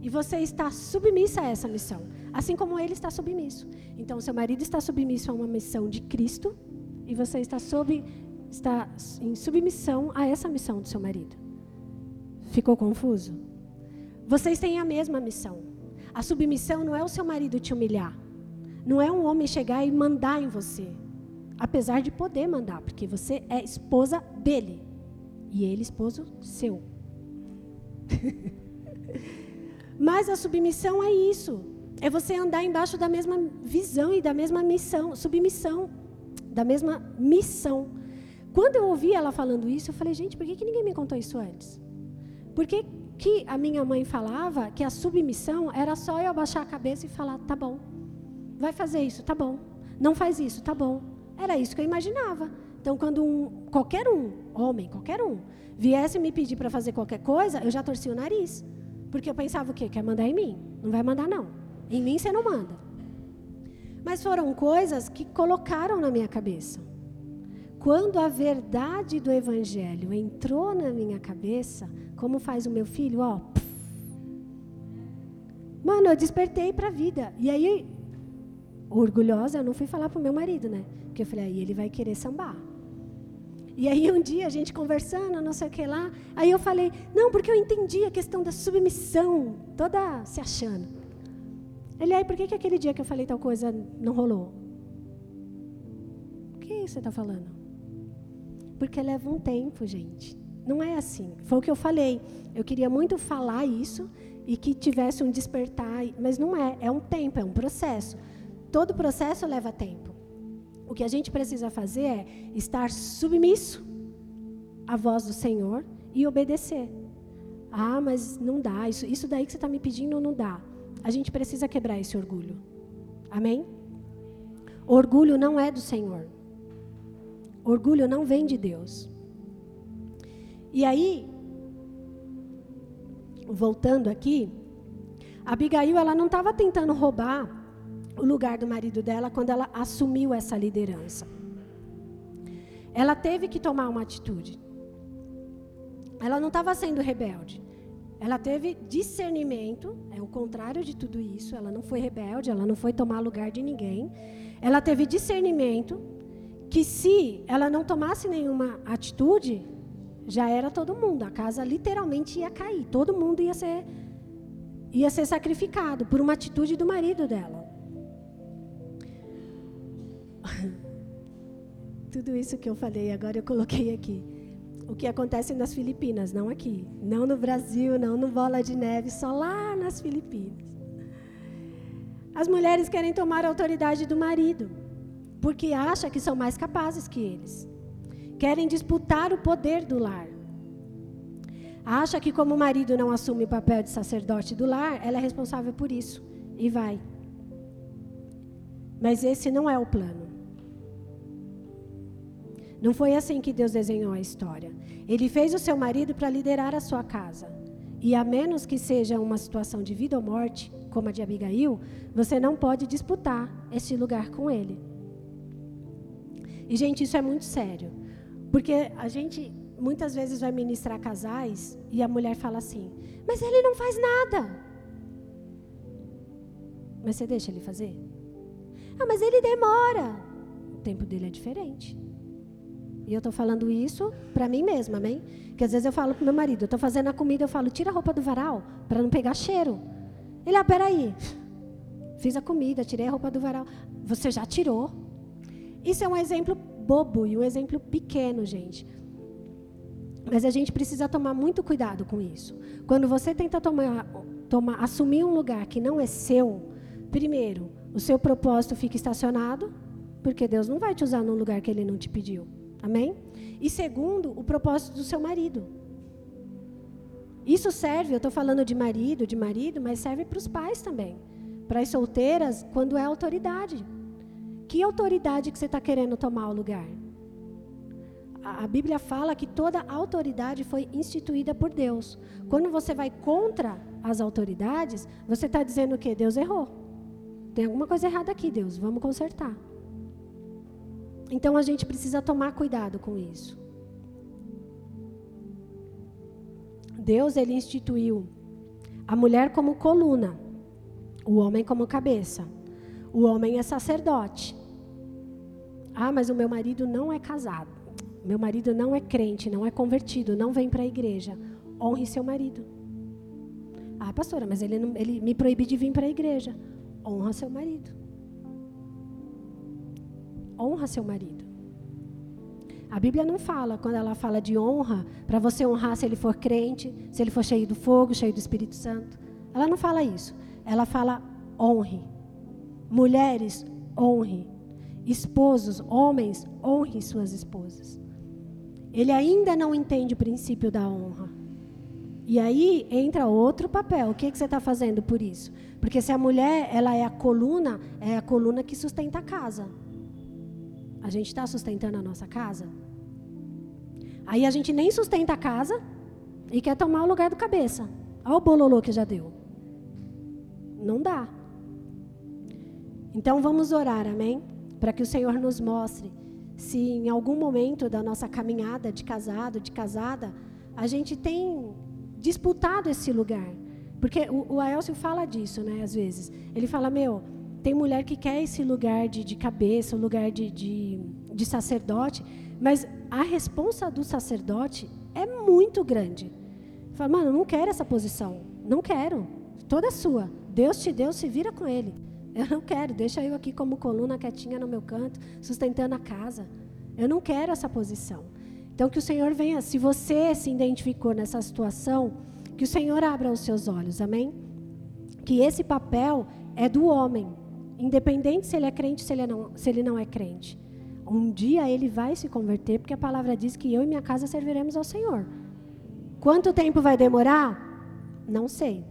e você está submissa a essa missão assim como ele está submisso. Então, seu marido está submisso a uma missão de Cristo e você está, está em submissão a essa missão do seu marido. Ficou confuso? Vocês têm a mesma missão. A submissão não é o seu marido te humilhar. Não é um homem chegar e mandar em você. Apesar de poder mandar, porque você é esposa dele. E ele esposo seu. Mas a submissão é isso. É você andar embaixo da mesma visão e da mesma missão, submissão, da mesma missão. Quando eu ouvi ela falando isso, eu falei, gente, por que, que ninguém me contou isso antes? Por que, que a minha mãe falava que a submissão era só eu abaixar a cabeça e falar, tá bom, vai fazer isso, tá bom, não faz isso, tá bom. Era isso que eu imaginava. Então, quando um, qualquer um, homem, qualquer um, viesse me pedir para fazer qualquer coisa, eu já torcia o nariz. Porque eu pensava o quê? Quer mandar em mim? Não vai mandar, não. Em mim você não manda. Mas foram coisas que colocaram na minha cabeça. Quando a verdade do evangelho entrou na minha cabeça, como faz o meu filho, ó. Mano, eu despertei para a vida. E aí, orgulhosa, eu não fui falar pro meu marido, né? Porque eu falei, aí ele vai querer sambar. E aí um dia a gente conversando, não sei o que lá, aí eu falei, não, porque eu entendi a questão da submissão, toda se achando. Ele, aí, por que, que aquele dia que eu falei tal coisa não rolou? O que você está falando? Porque leva um tempo, gente. Não é assim. Foi o que eu falei. Eu queria muito falar isso e que tivesse um despertar, mas não é. É um tempo, é um processo. Todo processo leva tempo. O que a gente precisa fazer é estar submisso à voz do Senhor e obedecer. Ah, mas não dá. Isso, isso daí que você está me pedindo não dá. A gente precisa quebrar esse orgulho. Amém? Orgulho não é do Senhor. Orgulho não vem de Deus. E aí, voltando aqui, Abigail ela não estava tentando roubar o lugar do marido dela quando ela assumiu essa liderança. Ela teve que tomar uma atitude. Ela não estava sendo rebelde. Ela teve discernimento, é o contrário de tudo isso. Ela não foi rebelde, ela não foi tomar lugar de ninguém. Ela teve discernimento que se ela não tomasse nenhuma atitude, já era todo mundo. A casa literalmente ia cair. Todo mundo ia ser ia ser sacrificado por uma atitude do marido dela. Tudo isso que eu falei agora eu coloquei aqui. O que acontece nas Filipinas, não aqui, não no Brasil, não no Bola de Neve, só lá nas Filipinas. As mulheres querem tomar a autoridade do marido, porque acham que são mais capazes que eles querem disputar o poder do lar. Acha que como o marido não assume o papel de sacerdote do lar, ela é responsável por isso e vai. Mas esse não é o plano. Não foi assim que Deus desenhou a história. Ele fez o seu marido para liderar a sua casa. E a menos que seja uma situação de vida ou morte, como a de Abigail, você não pode disputar esse lugar com ele. E, gente, isso é muito sério. Porque a gente muitas vezes vai ministrar casais e a mulher fala assim: Mas ele não faz nada. Mas você deixa ele fazer? Ah, mas ele demora. O tempo dele é diferente. E eu estou falando isso para mim mesma, amém? Porque às vezes eu falo para meu marido, eu estou fazendo a comida, eu falo, tira a roupa do varal para não pegar cheiro. Ele, ah, peraí. Fiz a comida, tirei a roupa do varal. Você já tirou. Isso é um exemplo bobo e um exemplo pequeno, gente. Mas a gente precisa tomar muito cuidado com isso. Quando você tenta tomar, tomar, assumir um lugar que não é seu, primeiro, o seu propósito fica estacionado, porque Deus não vai te usar num lugar que Ele não te pediu. Amém? E segundo, o propósito do seu marido. Isso serve, eu estou falando de marido, de marido, mas serve para os pais também. Para as solteiras, quando é autoridade. Que autoridade que você está querendo tomar o lugar? A, a Bíblia fala que toda autoridade foi instituída por Deus. Quando você vai contra as autoridades, você está dizendo o quê? Deus errou. Tem alguma coisa errada aqui, Deus. Vamos consertar. Então a gente precisa tomar cuidado com isso. Deus ele instituiu a mulher como coluna, o homem como cabeça. O homem é sacerdote. Ah, mas o meu marido não é casado. Meu marido não é crente, não é convertido, não vem para a igreja. Honre seu marido. Ah, pastora, mas ele, não, ele me proíbe de vir para a igreja. Honra seu marido. Honra seu marido. A Bíblia não fala, quando ela fala de honra, para você honrar se ele for crente, se ele for cheio do fogo, cheio do Espírito Santo. Ela não fala isso. Ela fala honre. Mulheres, honre. Esposos, homens, honrem suas esposas. Ele ainda não entende o princípio da honra. E aí entra outro papel. O que, que você está fazendo por isso? Porque se a mulher ela é a coluna, é a coluna que sustenta a casa. A gente está sustentando a nossa casa? Aí a gente nem sustenta a casa e quer tomar o lugar do cabeça. Olha o bololô que já deu. Não dá. Então vamos orar, amém? para que o Senhor nos mostre se em algum momento da nossa caminhada de casado, de casada, a gente tem disputado esse lugar. Porque o, o Aelcio fala disso, né, às vezes. Ele fala, meu, tem mulher que quer esse lugar de, de cabeça, um lugar de, de, de sacerdote, mas a responsa do sacerdote é muito grande. Fala, mano, não quero essa posição. Não quero. Toda sua. Deus te deu, se vira com ele. Eu não quero, deixa eu aqui como coluna quietinha no meu canto, sustentando a casa. Eu não quero essa posição. Então, que o Senhor venha, se você se identificou nessa situação, que o Senhor abra os seus olhos, amém? Que esse papel é do homem, independente se ele é crente, se ele não, se ele não é crente. Um dia ele vai se converter, porque a palavra diz que eu e minha casa serviremos ao Senhor. Quanto tempo vai demorar? Não sei.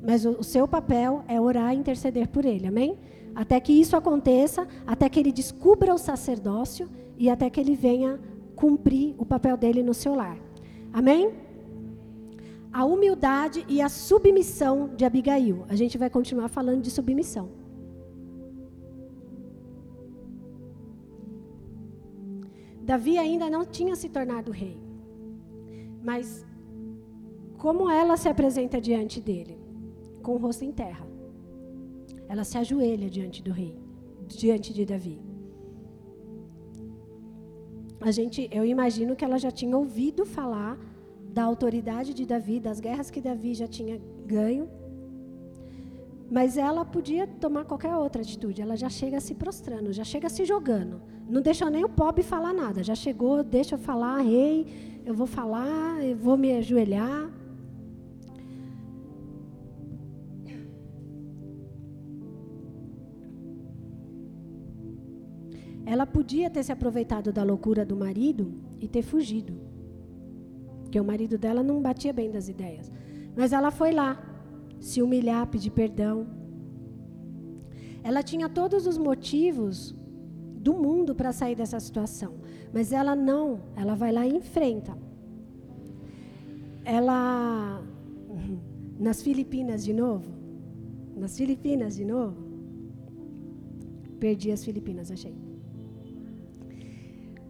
Mas o, o seu papel é orar e interceder por ele, amém? Até que isso aconteça, até que ele descubra o sacerdócio e até que ele venha cumprir o papel dele no seu lar. Amém? A humildade e a submissão de Abigail. A gente vai continuar falando de submissão. Davi ainda não tinha se tornado rei. Mas como ela se apresenta diante dele? Com o rosto em terra. Ela se ajoelha diante do rei, diante de Davi. A gente, eu imagino que ela já tinha ouvido falar da autoridade de Davi, das guerras que Davi já tinha ganho. Mas ela podia tomar qualquer outra atitude. Ela já chega se prostrando, já chega se jogando. Não deixou nem o pobre falar nada. Já chegou, deixa eu falar, rei, eu vou falar, eu vou me ajoelhar. Ela podia ter se aproveitado da loucura do marido e ter fugido. Porque o marido dela não batia bem das ideias. Mas ela foi lá, se humilhar, pedir perdão. Ela tinha todos os motivos do mundo para sair dessa situação. Mas ela não, ela vai lá e enfrenta. Ela. Nas Filipinas de novo. Nas Filipinas de novo. Perdi as Filipinas, achei.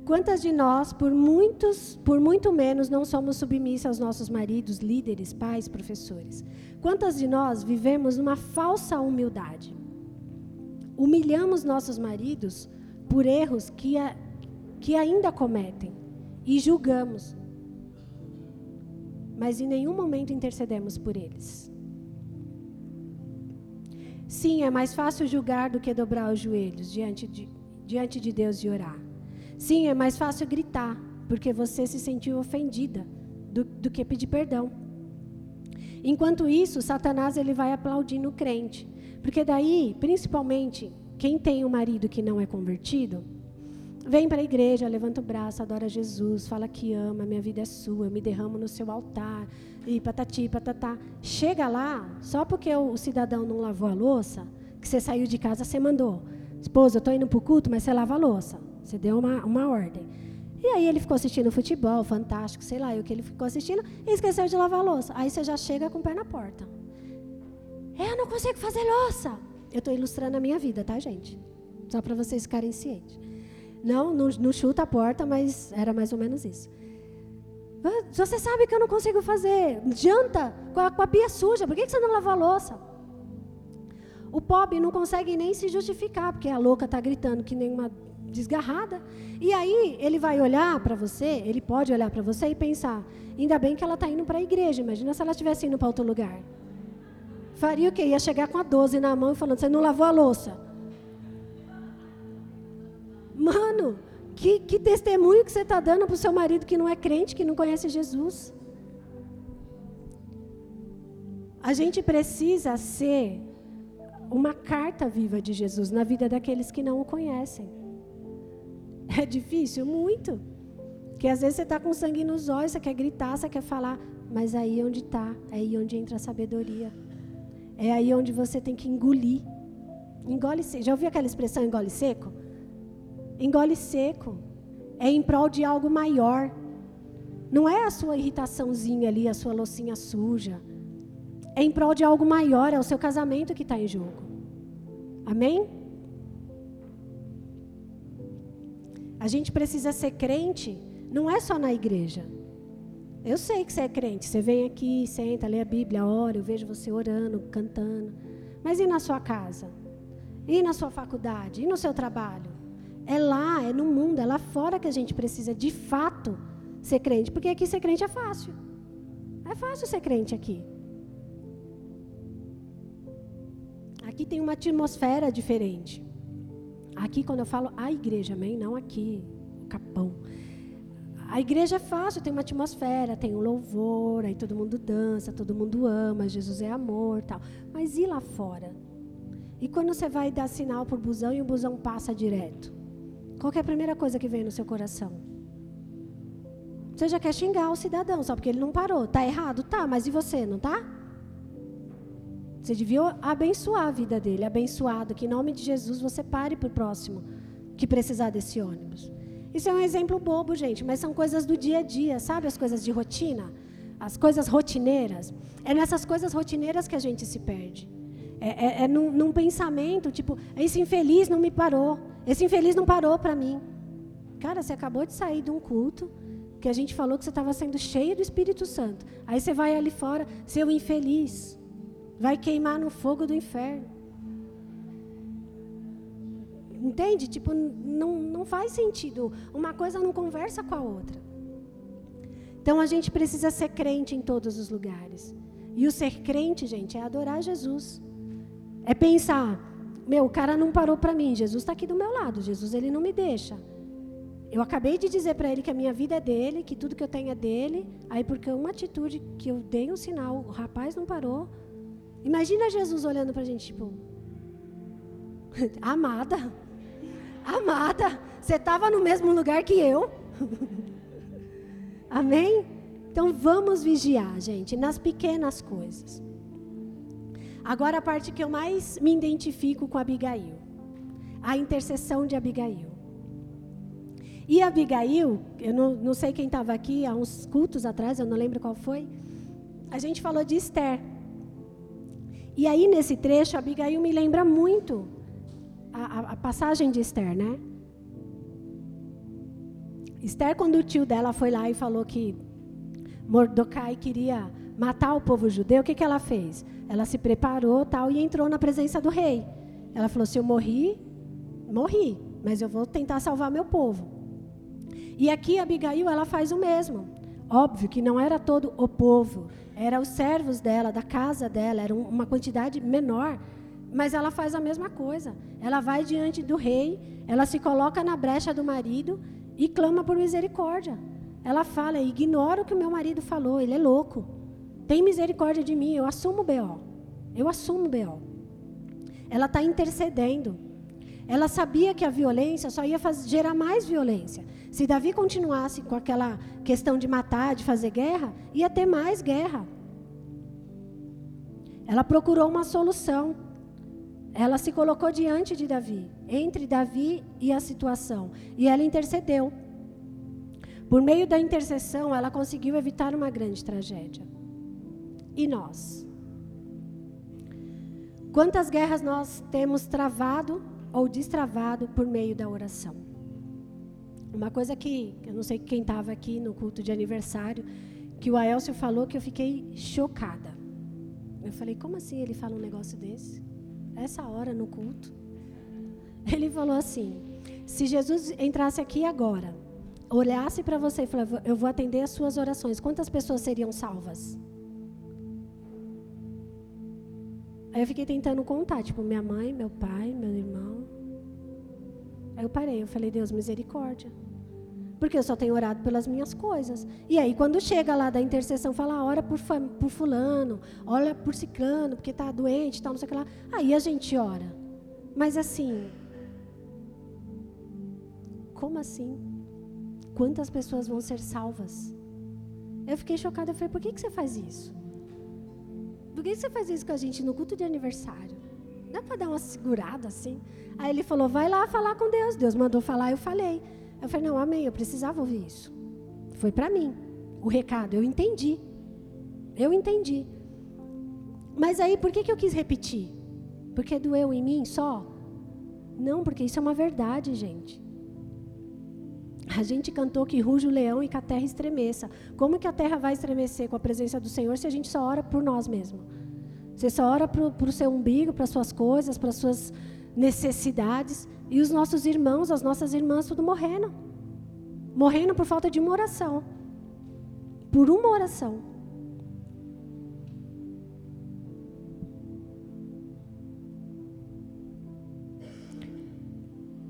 Quantas de nós, por muitos, por muito menos, não somos submissas aos nossos maridos, líderes, pais, professores? Quantas de nós vivemos uma falsa humildade? Humilhamos nossos maridos por erros que, a, que ainda cometem e julgamos, mas em nenhum momento intercedemos por eles. Sim, é mais fácil julgar do que dobrar os joelhos diante de, diante de Deus e orar. Sim, é mais fácil gritar, porque você se sentiu ofendida, do, do que pedir perdão. Enquanto isso, Satanás ele vai aplaudindo o crente. Porque daí, principalmente, quem tem um marido que não é convertido, vem para a igreja, levanta o braço, adora Jesus, fala que ama, minha vida é sua, eu me derramo no seu altar, e patati, patatá. Chega lá, só porque o, cidadão não lavou a louça, que você saiu de casa, você mandou. Esposa, eu estou indo para o culto, mas você lava a louça. Você deu uma, uma ordem. E aí ele ficou assistindo futebol, fantástico, sei lá, o que ele ficou assistindo, e esqueceu de lavar a louça. Aí você já chega com o pé na porta. Eu não consigo fazer louça. Eu estou ilustrando a minha vida, tá, gente? Só para vocês ficarem cientes. Não, não, não, chuta a porta, mas era mais ou menos isso. Ah, você sabe que eu não consigo fazer janta com a, com a pia suja, por que, que você não lavou a louça? O pobre não consegue nem se justificar, porque a louca está gritando que nem uma desgarrada. E aí ele vai olhar para você, ele pode olhar para você e pensar: ainda bem que ela está indo para a igreja. Imagina se ela estivesse indo para outro lugar. Faria o quê? Ia chegar com a 12 na mão e falando: você não lavou a louça. Mano, que, que testemunho que você está dando para o seu marido que não é crente, que não conhece Jesus. A gente precisa ser uma carta viva de Jesus na vida daqueles que não o conhecem. É difícil? Muito. Porque às vezes você está com sangue nos olhos, você quer gritar, você quer falar, mas aí onde está, é aí onde entra a sabedoria. É aí onde você tem que engolir. Engole seco. Já ouviu aquela expressão engole seco? Engole seco. É em prol de algo maior. Não é a sua irritaçãozinha ali, a sua loucinha suja. É em prol de algo maior, é o seu casamento que está em jogo. Amém? A gente precisa ser crente, não é só na igreja. Eu sei que você é crente, você vem aqui, senta, lê a Bíblia, ora, eu vejo você orando, cantando. Mas e na sua casa? E na sua faculdade? E no seu trabalho? É lá, é no mundo, é lá fora que a gente precisa de fato ser crente. Porque aqui ser crente é fácil. É fácil ser crente aqui. Aqui tem uma atmosfera diferente. Aqui, quando eu falo a igreja, amém? Não aqui, o capão. a igreja é fácil, tem uma atmosfera, tem um louvor, aí todo mundo dança, todo mundo ama, Jesus é amor, tal. Mas e lá fora? E quando você vai dar sinal o busão e o busão passa direto? Qual é a primeira coisa que vem no seu coração? Você já quer xingar o cidadão, só porque ele não parou. Tá errado? Tá, mas e você, não tá? Você devia abençoar a vida dele, abençoado, que em nome de Jesus você pare para o próximo que precisar desse ônibus. Isso é um exemplo bobo, gente, mas são coisas do dia a dia, sabe? As coisas de rotina, as coisas rotineiras. É nessas coisas rotineiras que a gente se perde. É, é, é num, num, pensamento, tipo, esse infeliz não me parou, esse infeliz não parou para mim. Cara, você acabou de sair de um culto que a gente falou que você estava sendo cheio do Espírito Santo. Aí você vai ali fora, seu infeliz, vai queimar no fogo do inferno. Entende? Tipo, não, não faz sentido. Uma coisa não conversa com a outra. Então a gente precisa ser crente em todos os lugares. E o ser crente, gente, é adorar Jesus. É pensar, meu, o cara não parou para mim, Jesus está aqui do meu lado, Jesus ele não me deixa. Eu acabei de dizer para ele que a minha vida é dele, que tudo que eu tenho é dele. Aí porque uma atitude que eu dei um sinal, o rapaz não parou. Imagina Jesus olhando para a gente tipo, amada, amada, você estava no mesmo lugar que eu. Amém? Então vamos vigiar, gente, nas pequenas coisas. Agora a parte que eu mais me identifico com Abigail. A intercessão de Abigail. E Abigail, eu não, não sei quem estava aqui há uns cultos atrás, eu não lembro qual foi. A gente falou de Esther. E aí nesse trecho, Abigail me lembra muito a, a, a passagem de Esther, né? Esther, quando o tio dela foi lá e falou que Mordecai queria matar o povo judeu, o que, que ela fez? Ela se preparou tal e entrou na presença do rei. Ela falou: se eu morri, morri, mas eu vou tentar salvar meu povo. E aqui Abigail ela faz o mesmo. Óbvio que não era todo o povo, eram os servos dela, da casa dela, era uma quantidade menor, mas ela faz a mesma coisa. Ela vai diante do rei, ela se coloca na brecha do marido e clama por misericórdia. Ela fala: ignora o que o meu marido falou, ele é louco. Tem misericórdia de mim, eu assumo o B.O. Eu assumo o B.O. Ela está intercedendo. Ela sabia que a violência só ia fazer, gerar mais violência. Se Davi continuasse com aquela questão de matar, de fazer guerra, ia ter mais guerra. Ela procurou uma solução. Ela se colocou diante de Davi, entre Davi e a situação, e ela intercedeu. Por meio da intercessão, ela conseguiu evitar uma grande tragédia. E nós? Quantas guerras nós temos travado ou destravado por meio da oração? Uma coisa que, eu não sei quem estava aqui no culto de aniversário, que o Aelcio falou que eu fiquei chocada. Eu falei, como assim ele fala um negócio desse? Essa hora no culto? Ele falou assim: se Jesus entrasse aqui agora, olhasse para você e falasse, eu vou atender as suas orações, quantas pessoas seriam salvas? Aí eu fiquei tentando contar, tipo, minha mãe, meu pai, meu irmão. Aí eu parei, eu falei, Deus, misericórdia. Porque eu só tenho orado pelas minhas coisas. E aí, quando chega lá da intercessão, fala, ora por, por fulano, ora por ciclano, porque está doente, tal, não sei o que lá. Aí a gente ora. Mas assim, como assim? Quantas pessoas vão ser salvas? Eu fiquei chocada, eu falei, por que, que você faz isso? Por que você faz isso com a gente no culto de aniversário? É para dar uma segurada assim? Aí ele falou: vai lá falar com Deus. Deus mandou falar, eu falei. Eu falei: não, amém, eu precisava ouvir isso. Foi para mim o recado, eu entendi. Eu entendi. Mas aí, por que, que eu quis repetir? Porque doeu em mim só? Não, porque isso é uma verdade, gente. A gente cantou que ruge o leão e que a terra estremeça. Como que a terra vai estremecer com a presença do Senhor se a gente só ora por nós mesmos? Você só ora para o seu umbigo, para as suas coisas, para as suas necessidades. E os nossos irmãos, as nossas irmãs, tudo morrendo. Morrendo por falta de uma oração. Por uma oração.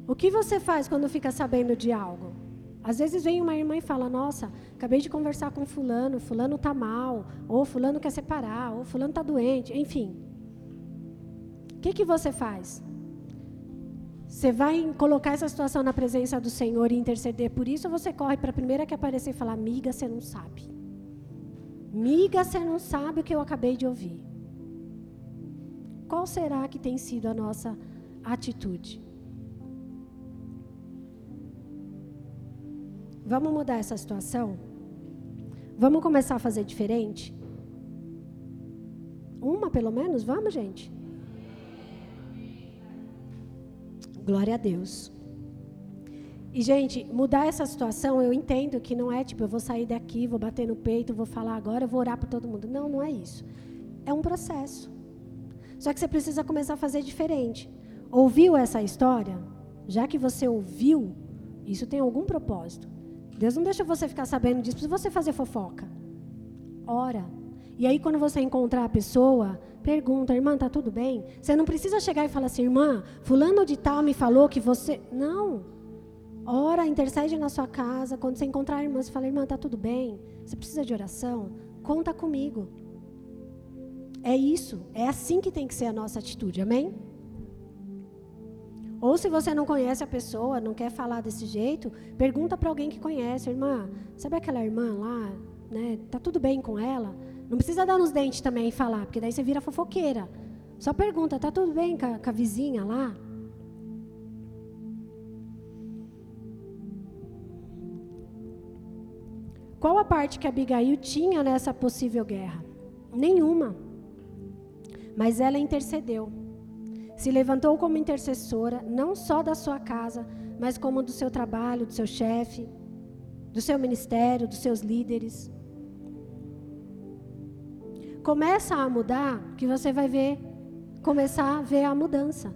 O que você faz quando fica sabendo de algo? Às vezes vem uma irmã e fala: Nossa, acabei de conversar com Fulano, Fulano está mal, ou Fulano quer separar, ou Fulano está doente, enfim. O que, que você faz? Você vai colocar essa situação na presença do Senhor e interceder por isso, ou você corre para a primeira que aparecer e falar: Amiga, você não sabe. Amiga, você não sabe o que eu acabei de ouvir. Qual será que tem sido a nossa atitude? Vamos mudar essa situação? Vamos começar a fazer diferente? Uma pelo menos? Vamos, gente? Glória a Deus. E, gente, mudar essa situação, eu entendo que não é tipo, eu vou sair daqui, vou bater no peito, vou falar agora, eu vou orar para todo mundo. Não, não é isso. É um processo. Só que você precisa começar a fazer diferente. Ouviu essa história? Já que você ouviu, isso tem algum propósito. Deus não deixa você ficar sabendo disso para você fazer fofoca. Ora. E aí, quando você encontrar a pessoa, pergunta, irmã, tá tudo bem? Você não precisa chegar e falar assim, irmã, fulano de tal me falou que você. Não. Ora, intercede na sua casa. Quando você encontrar a irmã, você fala, irmã, tá tudo bem? Você precisa de oração? Conta comigo. É isso. É assim que tem que ser a nossa atitude. Amém? Ou se você não conhece a pessoa, não quer falar desse jeito, pergunta para alguém que conhece, irmã, sabe aquela irmã lá, né? Tá tudo bem com ela? Não precisa dar nos dentes também e falar, porque daí você vira fofoqueira. Só pergunta, tá tudo bem com a, com a vizinha lá? Qual a parte que Abigail tinha nessa possível guerra? Nenhuma. Mas ela intercedeu se levantou como intercessora, não só da sua casa, mas como do seu trabalho, do seu chefe, do seu ministério, dos seus líderes. Começa a mudar, que você vai ver, começar a ver a mudança.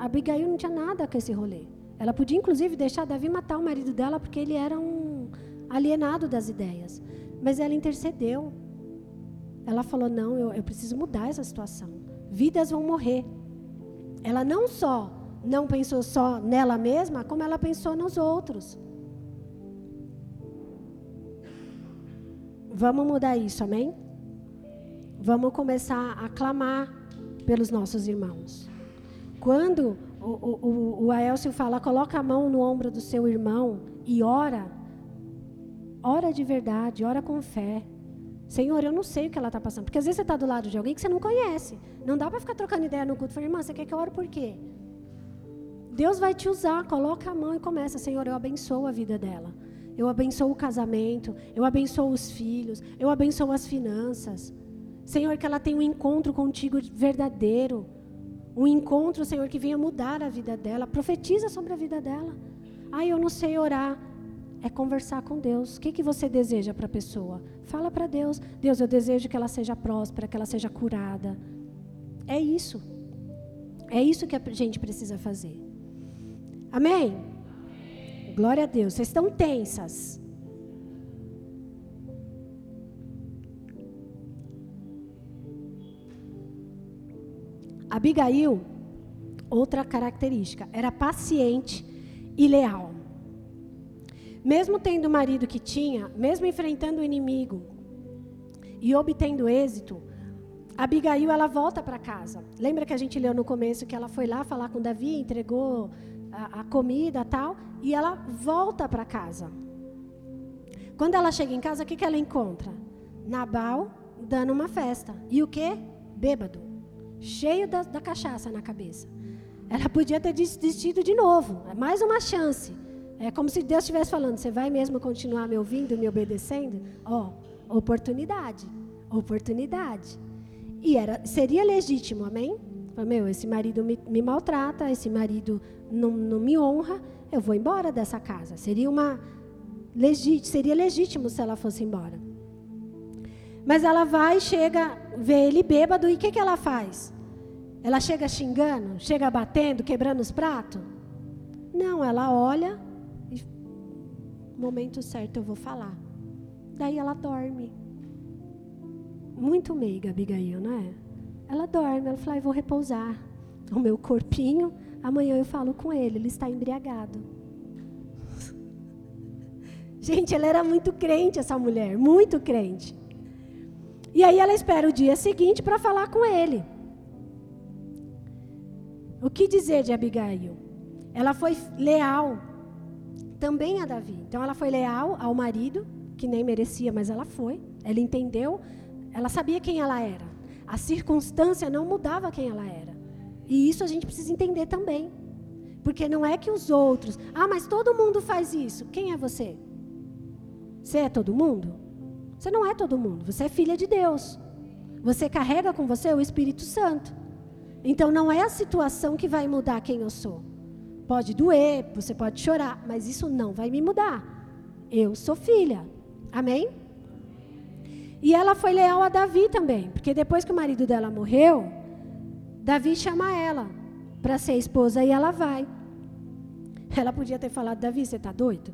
A Abigail não tinha nada com esse rolê. Ela podia, inclusive, deixar Davi matar o marido dela, porque ele era um alienado das ideias. Mas ela intercedeu. Ela falou: não, eu, eu preciso mudar essa situação vidas vão morrer. Ela não só não pensou só nela mesma, como ela pensou nos outros. Vamos mudar isso, amém? Vamos começar a clamar pelos nossos irmãos. Quando o, o, o Aelcio fala, coloca a mão no ombro do seu irmão e ora, ora de verdade, ora com fé. Senhor, eu não sei o que ela está passando. Porque às vezes você está do lado de alguém que você não conhece. Não dá para ficar trocando ideia no culto. Falei, irmã, você quer que eu ore por quê? Deus vai te usar. Coloca a mão e começa. Senhor, eu abençoo a vida dela. Eu abençoo o casamento. Eu abençoo os filhos. Eu abençoo as finanças. Senhor, que ela tenha um encontro contigo verdadeiro. Um encontro, Senhor, que venha mudar a vida dela. Profetiza sobre a vida dela. Ai, eu não sei orar é conversar com Deus. O que, que você deseja para a pessoa? Fala para Deus. Deus, eu desejo que ela seja próspera, que ela seja curada. É isso. É isso que a gente precisa fazer. Amém? Glória a Deus. Vocês estão tensas. Abigail, outra característica, era paciente e leal. Mesmo tendo o marido que tinha, mesmo enfrentando o inimigo e obtendo êxito, Abigail ela volta para casa. Lembra que a gente leu no começo que ela foi lá falar com Davi, entregou a, a comida tal, e ela volta para casa. Quando ela chega em casa, o que, que ela encontra? Nabal dando uma festa. E o que? Bêbado. Cheio da, da cachaça na cabeça. Ela podia ter desistido de novo. É mais uma chance. É como se Deus estivesse falando: você vai mesmo continuar me ouvindo, me obedecendo? Ó, oh, oportunidade, oportunidade. E era, seria legítimo, amém? Meu, esse marido me, me maltrata, esse marido não, não, me honra, eu vou embora dessa casa. Seria uma seria legítimo se ela fosse embora. Mas ela vai, chega, vê ele bêbado e o que, que ela faz? Ela chega xingando, chega batendo, quebrando os pratos? Não, ela olha, momento certo eu vou falar. Daí ela dorme. Muito meiga, Abigail, não é? Ela dorme, ela fala, eu vou repousar o meu corpinho, amanhã eu falo com ele, ele está embriagado. Gente, ela era muito crente, essa mulher, muito crente. E aí ela espera o dia seguinte para falar com ele. O que dizer de Abigail? Ela foi leal também a Davi. Então ela foi leal ao marido, que nem merecia, mas ela foi. Ela entendeu, ela sabia quem ela era. A circunstância não mudava quem ela era. E isso a gente precisa entender também. Porque não é que os outros, ah, mas todo mundo faz isso. Quem é você? Você é todo mundo? Você não é todo mundo, você é filha de Deus. Você carrega com você o Espírito Santo. Então não é a situação que vai mudar quem eu sou. Pode doer, você pode chorar, mas isso não vai me mudar. Eu sou filha. Amém? E ela foi leal a Davi também, porque depois que o marido dela morreu, Davi chama ela para ser esposa e ela vai. Ela podia ter falado: Davi, você está doido?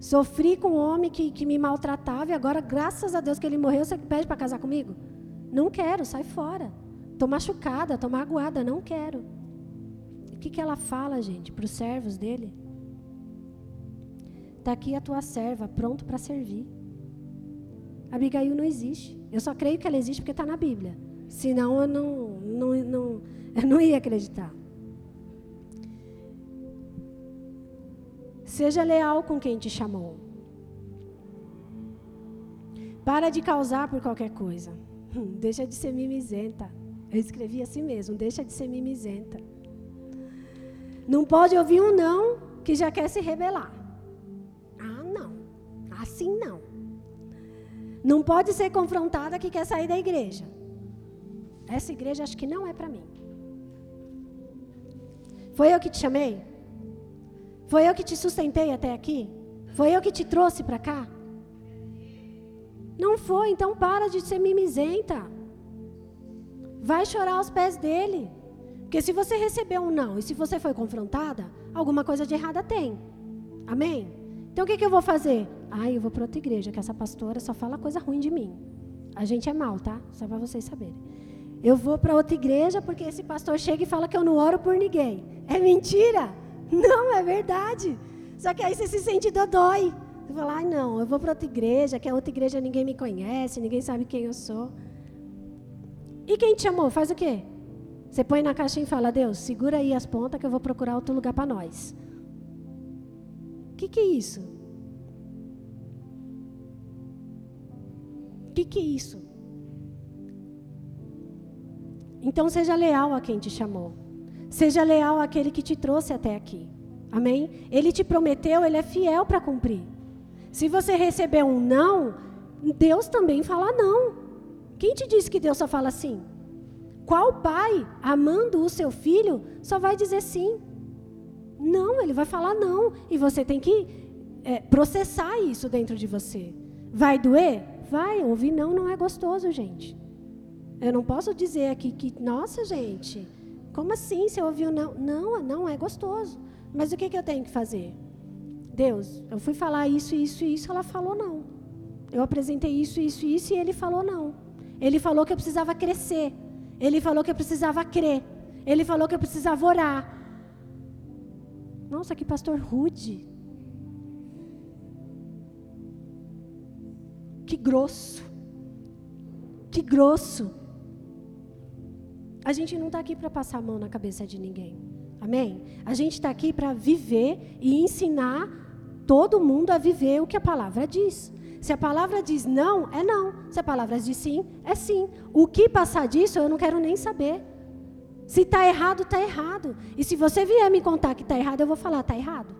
Sofri com um homem que, que me maltratava e agora, graças a Deus que ele morreu, você pede para casar comigo? Não quero, sai fora. Estou machucada, estou magoada, não quero. O que, que ela fala, gente, para os servos dele? Está aqui a tua serva, pronto para servir. Abigail não existe. Eu só creio que ela existe porque está na Bíblia. Senão eu não, não, não, eu não ia acreditar. Seja leal com quem te chamou. Para de causar por qualquer coisa. Hum, deixa de ser mimizenta. Eu escrevi assim mesmo, deixa de ser mimizenta. Não pode ouvir um não que já quer se rebelar. Ah, não. Assim não. Não pode ser confrontada que quer sair da igreja. Essa igreja acho que não é para mim. Foi eu que te chamei? Foi eu que te sustentei até aqui? Foi eu que te trouxe para cá? Não foi, então para de ser mimizenta. Vai chorar aos pés dele. Porque se você recebeu um não e se você foi confrontada, alguma coisa de errada tem. Amém? Então o que, que eu vou fazer? Ah, eu vou para outra igreja, que essa pastora só fala coisa ruim de mim. A gente é mal, tá? Só para vocês saberem. Eu vou para outra igreja porque esse pastor chega e fala que eu não oro por ninguém. É mentira? Não, é verdade. Só que aí você se sente dodói. Você fala, ah, não, eu vou para outra igreja, que a outra igreja ninguém me conhece, ninguém sabe quem eu sou. E quem te chamou? Faz o quê? Você põe na caixinha e fala, Deus, segura aí as pontas que eu vou procurar outro lugar para nós. O que, que é isso? Que, que é isso? Então seja leal a quem te chamou. Seja leal àquele que te trouxe até aqui. Amém? Ele te prometeu, ele é fiel para cumprir. Se você receber um não, Deus também fala não. Quem te disse que Deus só fala sim? Qual pai, amando o seu filho, só vai dizer sim? Não, ele vai falar não. E você tem que é, processar isso dentro de você. Vai doer? Vai. Ouvir não não é gostoso, gente. Eu não posso dizer aqui que, nossa, gente, como assim você ouviu não? Não, não é gostoso. Mas o que, que eu tenho que fazer? Deus, eu fui falar isso, isso e isso, ela falou não. Eu apresentei isso, isso e isso e ele falou não. Ele falou que eu precisava crescer. Ele falou que eu precisava crer. Ele falou que eu precisava orar. Nossa, que pastor rude. Que grosso. Que grosso. A gente não está aqui para passar a mão na cabeça de ninguém. Amém? A gente está aqui para viver e ensinar todo mundo a viver o que a palavra diz. Se a palavra diz não, é não. Se a palavra diz sim, é sim. O que passar disso, eu não quero nem saber. Se está errado, está errado. E se você vier me contar que está errado, eu vou falar: está errado.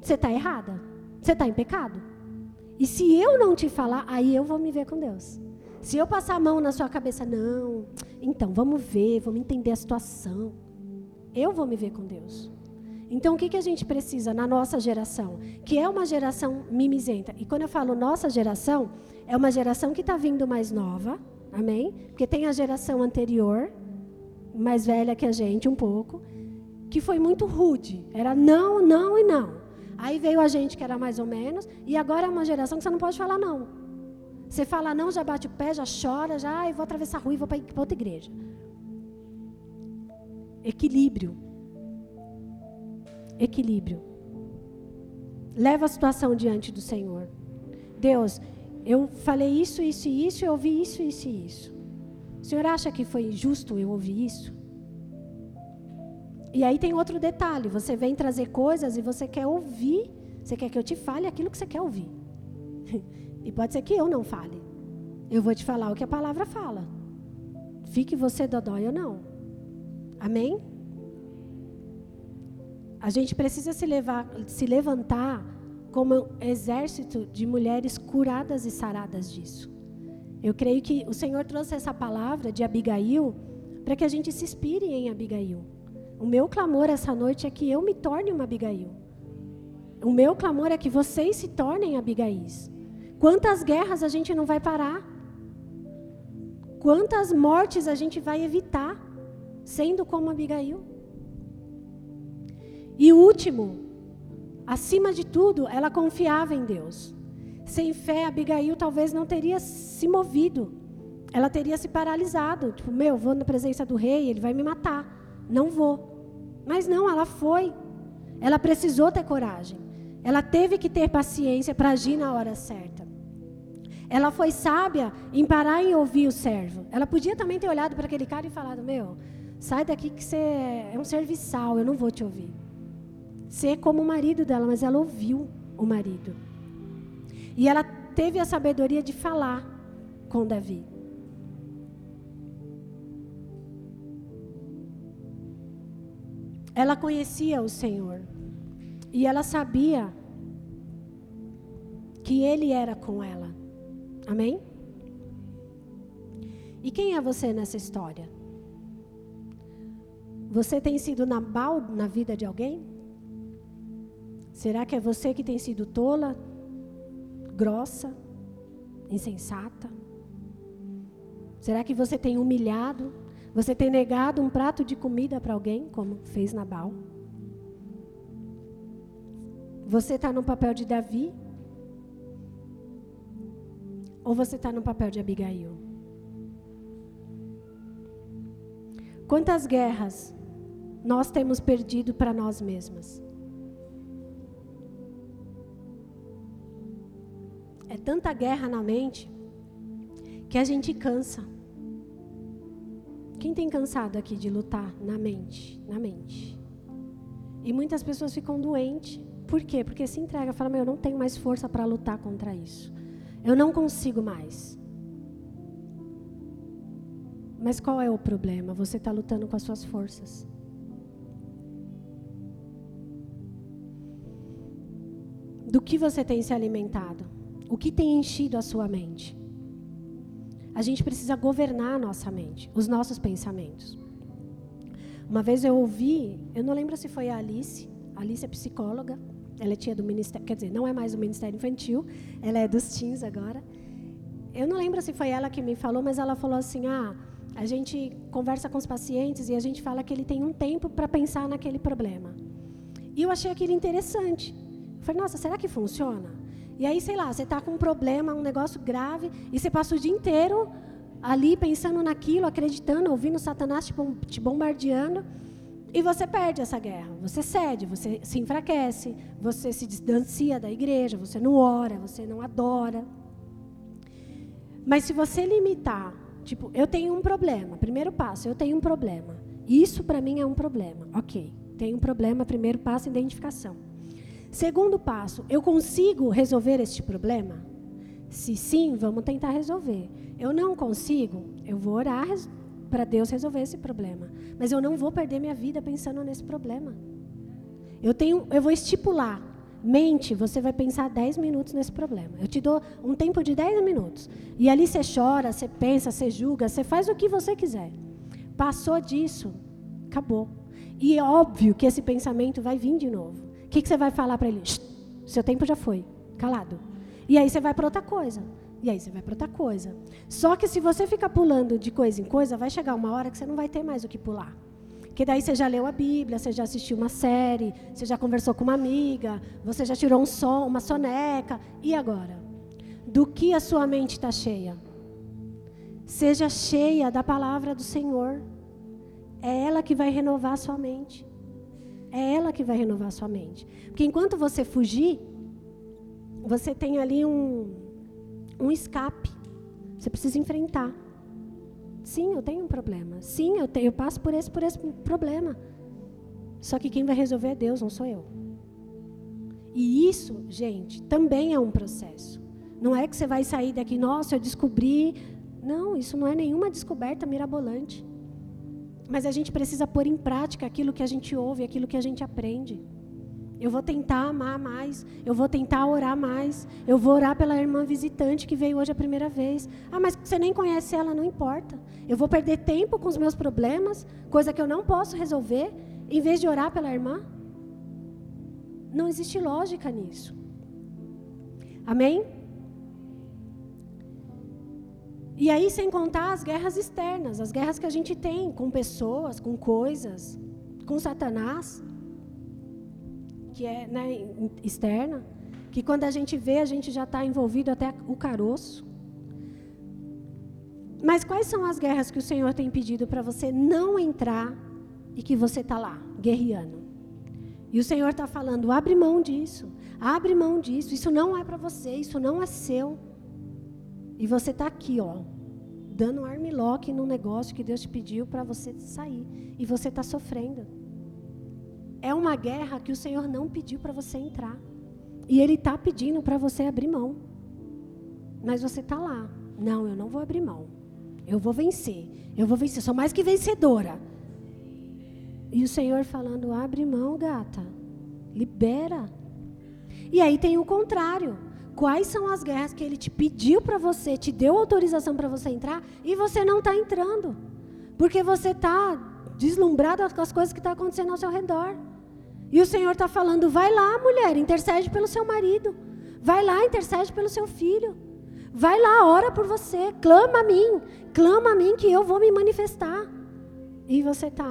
Você está errada. Você está em pecado. E se eu não te falar, aí eu vou me ver com Deus. Se eu passar a mão na sua cabeça, não, então vamos ver, vamos entender a situação. Eu vou me ver com Deus. Então, o que, que a gente precisa na nossa geração? Que é uma geração mimizenta. E quando eu falo nossa geração, é uma geração que está vindo mais nova, amém? Porque tem a geração anterior, mais velha que a gente um pouco, que foi muito rude. Era não, não e não. Aí veio a gente que era mais ou menos, e agora é uma geração que você não pode falar não. Você fala não, já bate o pé, já chora, já, ah, vou atravessar a rua e vou para outra igreja. Equilíbrio equilíbrio. Leva a situação diante do Senhor. Deus, eu falei isso, isso e isso, eu ouvi isso, isso e isso. O Senhor acha que foi justo eu ouvir isso? E aí tem outro detalhe: você vem trazer coisas e você quer ouvir, você quer que eu te fale aquilo que você quer ouvir. E pode ser que eu não fale. Eu vou te falar o que a palavra fala. Fique você dodói ou não. Amém? A gente precisa se, levar, se levantar como exército de mulheres curadas e saradas disso. Eu creio que o Senhor trouxe essa palavra de Abigail para que a gente se inspire em Abigail. O meu clamor essa noite é que eu me torne uma Abigail. O meu clamor é que vocês se tornem Abigais. Quantas guerras a gente não vai parar? Quantas mortes a gente vai evitar sendo como Abigail? E último, acima de tudo, ela confiava em Deus. Sem fé, Abigail talvez não teria se movido. Ela teria se paralisado. Tipo, meu, vou na presença do rei, ele vai me matar. Não vou. Mas não, ela foi. Ela precisou ter coragem. Ela teve que ter paciência para agir na hora certa. Ela foi sábia em parar e ouvir o servo. Ela podia também ter olhado para aquele cara e falado: Meu, sai daqui que você é um serviçal, eu não vou te ouvir ser como o marido dela, mas ela ouviu o marido. E ela teve a sabedoria de falar com Davi. Ela conhecia o Senhor. E ela sabia que Ele era com ela. Amém? E quem é você nessa história? Você tem sido Nabal na vida de alguém? Será que é você que tem sido tola, grossa, insensata? Será que você tem humilhado? Você tem negado um prato de comida para alguém, como fez Nabal? Você está no papel de Davi? Ou você está no papel de Abigail? Quantas guerras nós temos perdido para nós mesmas? É tanta guerra na mente que a gente cansa. Quem tem cansado aqui de lutar na mente, na mente? E muitas pessoas ficam doentes. Por quê? Porque se entrega, fala: "Meu, eu não tenho mais força para lutar contra isso. Eu não consigo mais." Mas qual é o problema? Você está lutando com as suas forças. Do que você tem se alimentado? O que tem enchido a sua mente? A gente precisa governar a nossa mente, os nossos pensamentos. Uma vez eu ouvi, eu não lembro se foi a Alice, a Alice é psicóloga, ela é tia do Ministério, quer dizer, não é mais do Ministério Infantil, ela é dos teens agora. Eu não lembro se foi ela que me falou, mas ela falou assim: ah, a gente conversa com os pacientes e a gente fala que ele tem um tempo para pensar naquele problema. E eu achei aquilo interessante. Eu falei, nossa, será que funciona? E aí, sei lá, você está com um problema, um negócio grave, e você passa o dia inteiro ali pensando naquilo, acreditando, ouvindo Satanás te bombardeando, e você perde essa guerra. Você cede, você se enfraquece, você se distancia da igreja, você não ora, você não adora. Mas se você limitar, tipo, eu tenho um problema, primeiro passo, eu tenho um problema. Isso para mim é um problema. Ok, tenho um problema, primeiro passo, identificação. Segundo passo, eu consigo resolver este problema? Se sim, vamos tentar resolver. Eu não consigo, eu vou orar para Deus resolver esse problema. Mas eu não vou perder minha vida pensando nesse problema. Eu tenho, eu vou estipular. Mente, você vai pensar 10 minutos nesse problema. Eu te dou um tempo de 10 minutos. E ali você chora, você pensa, você julga, você faz o que você quiser. Passou disso, acabou. E é óbvio que esse pensamento vai vir de novo. O que, que você vai falar para ele? Seu tempo já foi, calado. E aí você vai para outra coisa. E aí você vai para outra coisa. Só que se você ficar pulando de coisa em coisa, vai chegar uma hora que você não vai ter mais o que pular. Porque daí você já leu a Bíblia, você já assistiu uma série, você já conversou com uma amiga, você já tirou um som, uma soneca. E agora? Do que a sua mente está cheia? Seja cheia da palavra do Senhor. É ela que vai renovar a sua mente. É ela que vai renovar sua mente. Porque enquanto você fugir, você tem ali um, um escape. Você precisa enfrentar. Sim, eu tenho um problema. Sim, eu, tenho, eu passo por esse, por esse problema. Só que quem vai resolver é Deus, não sou eu. E isso, gente, também é um processo. Não é que você vai sair daqui, nossa, eu descobri. Não, isso não é nenhuma descoberta mirabolante. Mas a gente precisa pôr em prática aquilo que a gente ouve, aquilo que a gente aprende. Eu vou tentar amar mais. Eu vou tentar orar mais. Eu vou orar pela irmã visitante que veio hoje a primeira vez. Ah, mas você nem conhece ela, não importa. Eu vou perder tempo com os meus problemas, coisa que eu não posso resolver, em vez de orar pela irmã? Não existe lógica nisso. Amém? E aí, sem contar as guerras externas, as guerras que a gente tem com pessoas, com coisas, com Satanás que é né, externa, que quando a gente vê, a gente já está envolvido até o caroço. Mas quais são as guerras que o Senhor tem pedido para você não entrar e que você está lá, guerreando? E o Senhor está falando: abre mão disso, abre mão disso, isso não é para você, isso não é seu. E você está aqui, ó, dando um armlock no negócio que Deus te pediu para você sair. E você está sofrendo. É uma guerra que o Senhor não pediu para você entrar. E Ele está pedindo para você abrir mão. Mas você está lá. Não, eu não vou abrir mão. Eu vou vencer. Eu vou vencer. Sou mais que vencedora. E o Senhor falando: abre mão, gata. Libera. E aí tem o contrário. Quais são as guerras que Ele te pediu para você, te deu autorização para você entrar e você não está entrando? Porque você está deslumbrado com as coisas que estão tá acontecendo ao seu redor. E o Senhor está falando: vai lá, mulher, intercede pelo seu marido. Vai lá, intercede pelo seu filho. Vai lá, ora por você. Clama a mim. Clama a mim que eu vou me manifestar. E você está.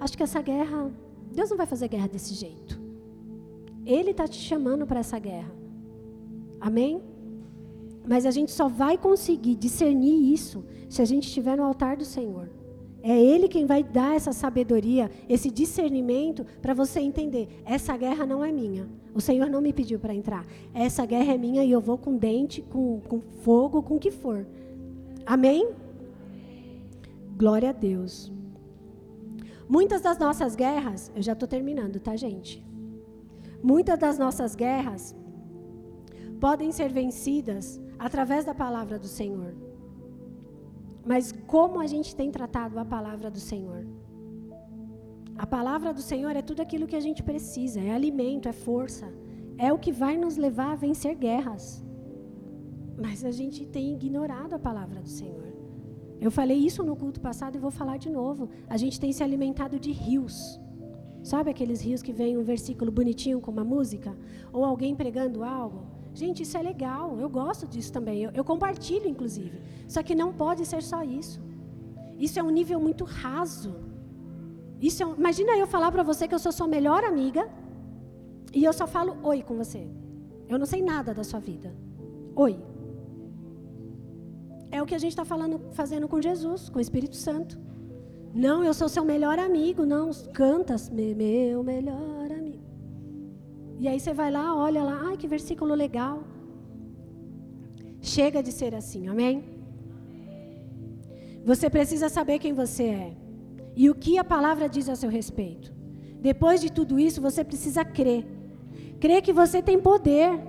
Acho que essa guerra. Deus não vai fazer guerra desse jeito. Ele está te chamando para essa guerra. Amém? Mas a gente só vai conseguir discernir isso se a gente estiver no altar do Senhor. É Ele quem vai dar essa sabedoria, esse discernimento para você entender. Essa guerra não é minha. O Senhor não me pediu para entrar. Essa guerra é minha e eu vou com dente, com, com fogo, com o que for. Amém? Glória a Deus. Muitas das nossas guerras, eu já estou terminando, tá, gente? Muitas das nossas guerras podem ser vencidas através da palavra do Senhor. Mas como a gente tem tratado a palavra do Senhor? A palavra do Senhor é tudo aquilo que a gente precisa, é alimento, é força, é o que vai nos levar a vencer guerras. Mas a gente tem ignorado a palavra do Senhor. Eu falei isso no culto passado e vou falar de novo. A gente tem se alimentado de rios. Sabe aqueles rios que vem um versículo bonitinho com uma música? Ou alguém pregando algo? Gente, isso é legal, eu gosto disso também, eu, eu compartilho, inclusive. Só que não pode ser só isso. Isso é um nível muito raso. Isso é um, imagina eu falar para você que eu sou sua melhor amiga e eu só falo oi com você. Eu não sei nada da sua vida. Oi. É o que a gente está fazendo com Jesus, com o Espírito Santo. Não, eu sou seu melhor amigo. Não, cantas, meu melhor e aí você vai lá, olha lá, ai que versículo legal. Chega de ser assim, amém? Você precisa saber quem você é e o que a palavra diz a seu respeito. Depois de tudo isso, você precisa crer. Crer que você tem poder.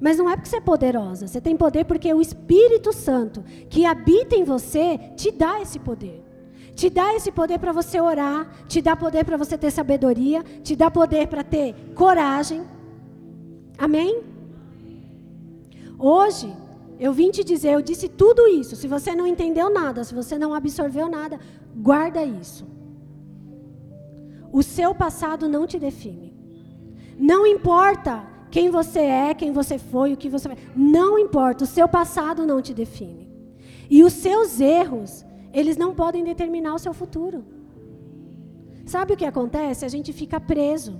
Mas não é porque você é poderosa. Você tem poder porque o Espírito Santo que habita em você te dá esse poder. Te dá esse poder para você orar, te dá poder para você ter sabedoria, te dá poder para ter coragem. Amém? Hoje, eu vim te dizer, eu disse tudo isso. Se você não entendeu nada, se você não absorveu nada, guarda isso. O seu passado não te define. Não importa quem você é, quem você foi, o que você vai. Não importa, o seu passado não te define. E os seus erros eles não podem determinar o seu futuro. Sabe o que acontece? A gente fica preso.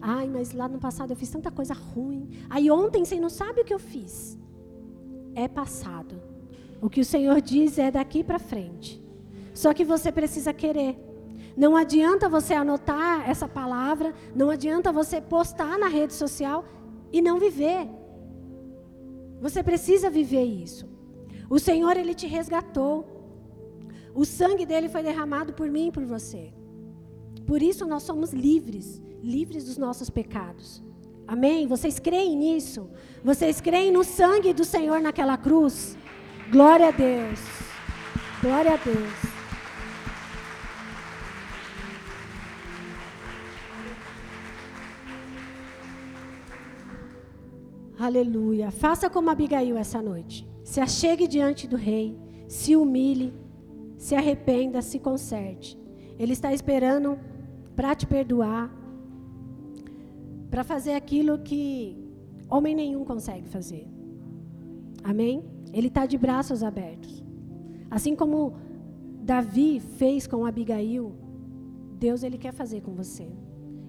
Ai, mas lá no passado eu fiz tanta coisa ruim. Aí ontem você não sabe o que eu fiz. É passado. O que o Senhor diz é daqui para frente. Só que você precisa querer. Não adianta você anotar essa palavra, não adianta você postar na rede social e não viver. Você precisa viver isso. O Senhor, Ele te resgatou. O sangue dele foi derramado por mim e por você. Por isso nós somos livres, livres dos nossos pecados. Amém? Vocês creem nisso? Vocês creem no sangue do Senhor naquela cruz? Glória a Deus. Glória a Deus. Aleluia. Faça como Abigail essa noite. Se achegue diante do rei, se humilhe, se arrependa, se conserte. Ele está esperando para te perdoar, para fazer aquilo que homem nenhum consegue fazer. Amém? Ele está de braços abertos. Assim como Davi fez com Abigail, Deus ele quer fazer com você.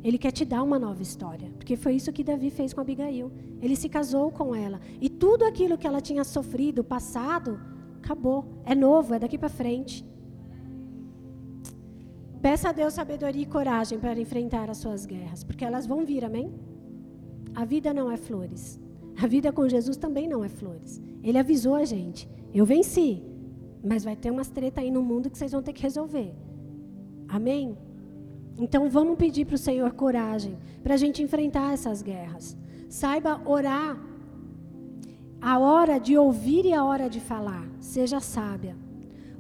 Ele quer te dar uma nova história, porque foi isso que Davi fez com Abigail. Ele se casou com ela e tudo aquilo que ela tinha sofrido, passado, acabou. É novo, é daqui para frente. Peça a Deus sabedoria e coragem para enfrentar as suas guerras, porque elas vão vir, amém? A vida não é flores. A vida com Jesus também não é flores. Ele avisou a gente: eu venci, mas vai ter umas treta aí no mundo que vocês vão ter que resolver. Amém? Então vamos pedir para o Senhor coragem para a gente enfrentar essas guerras. Saiba orar. A hora de ouvir e a hora de falar. Seja sábia.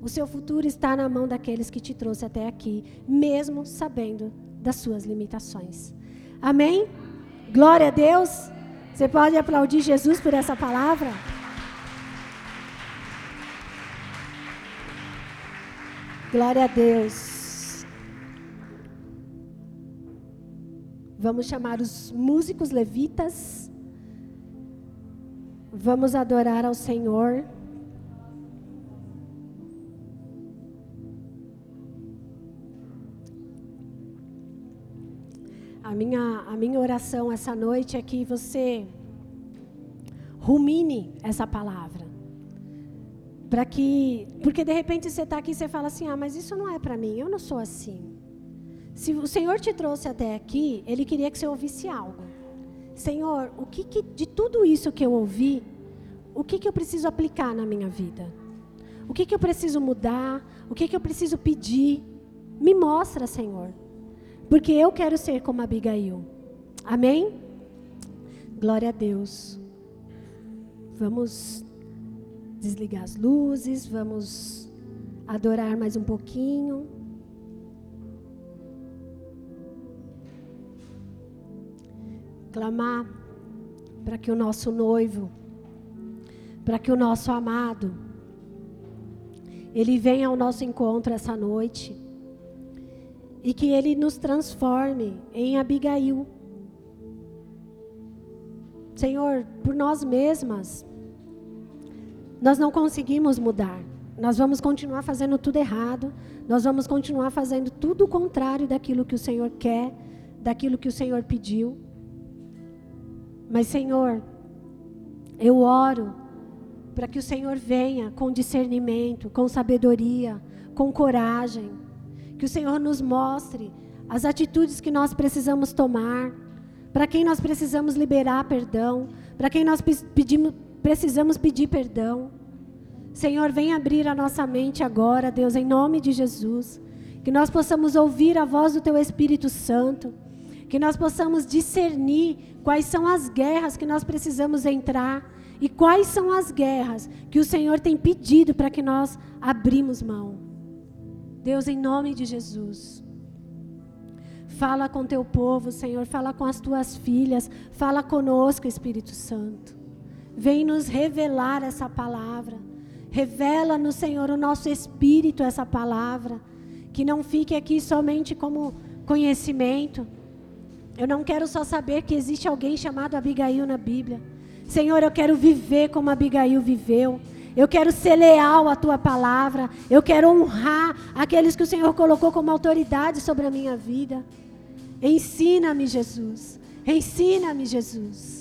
O seu futuro está na mão daqueles que te trouxe até aqui, mesmo sabendo das suas limitações. Amém? Glória a Deus. Você pode aplaudir Jesus por essa palavra? Glória a Deus. Vamos chamar os músicos levitas. Vamos adorar ao Senhor. A minha, a minha oração essa noite é que você rumine essa palavra. Para que, porque de repente você está aqui e você fala assim: ah, mas isso não é para mim, eu não sou assim. Se o Senhor te trouxe até aqui, Ele queria que você ouvisse algo. Senhor, o que, que de tudo isso que eu ouvi, o que, que eu preciso aplicar na minha vida? O que, que eu preciso mudar? O que, que eu preciso pedir? Me mostra, Senhor. Porque eu quero ser como Abigail. Amém? Glória a Deus. Vamos desligar as luzes, vamos adorar mais um pouquinho. Clamar para que o nosso noivo, para que o nosso amado, ele venha ao nosso encontro essa noite e que ele nos transforme em Abigail. Senhor, por nós mesmas, nós não conseguimos mudar. Nós vamos continuar fazendo tudo errado. Nós vamos continuar fazendo tudo o contrário daquilo que o Senhor quer, daquilo que o Senhor pediu. Mas, Senhor, eu oro para que o Senhor venha com discernimento, com sabedoria, com coragem. Que o Senhor nos mostre as atitudes que nós precisamos tomar, para quem nós precisamos liberar perdão, para quem nós pedimos, precisamos pedir perdão. Senhor, vem abrir a nossa mente agora, Deus, em nome de Jesus. Que nós possamos ouvir a voz do Teu Espírito Santo que nós possamos discernir quais são as guerras que nós precisamos entrar e quais são as guerras que o Senhor tem pedido para que nós abrimos mão. Deus, em nome de Jesus. Fala com teu povo, Senhor, fala com as tuas filhas, fala conosco, Espírito Santo. Vem nos revelar essa palavra. Revela no Senhor o nosso espírito essa palavra, que não fique aqui somente como conhecimento, eu não quero só saber que existe alguém chamado Abigail na Bíblia. Senhor, eu quero viver como Abigail viveu. Eu quero ser leal à tua palavra. Eu quero honrar aqueles que o Senhor colocou como autoridade sobre a minha vida. Ensina-me, Jesus. Ensina-me, Jesus.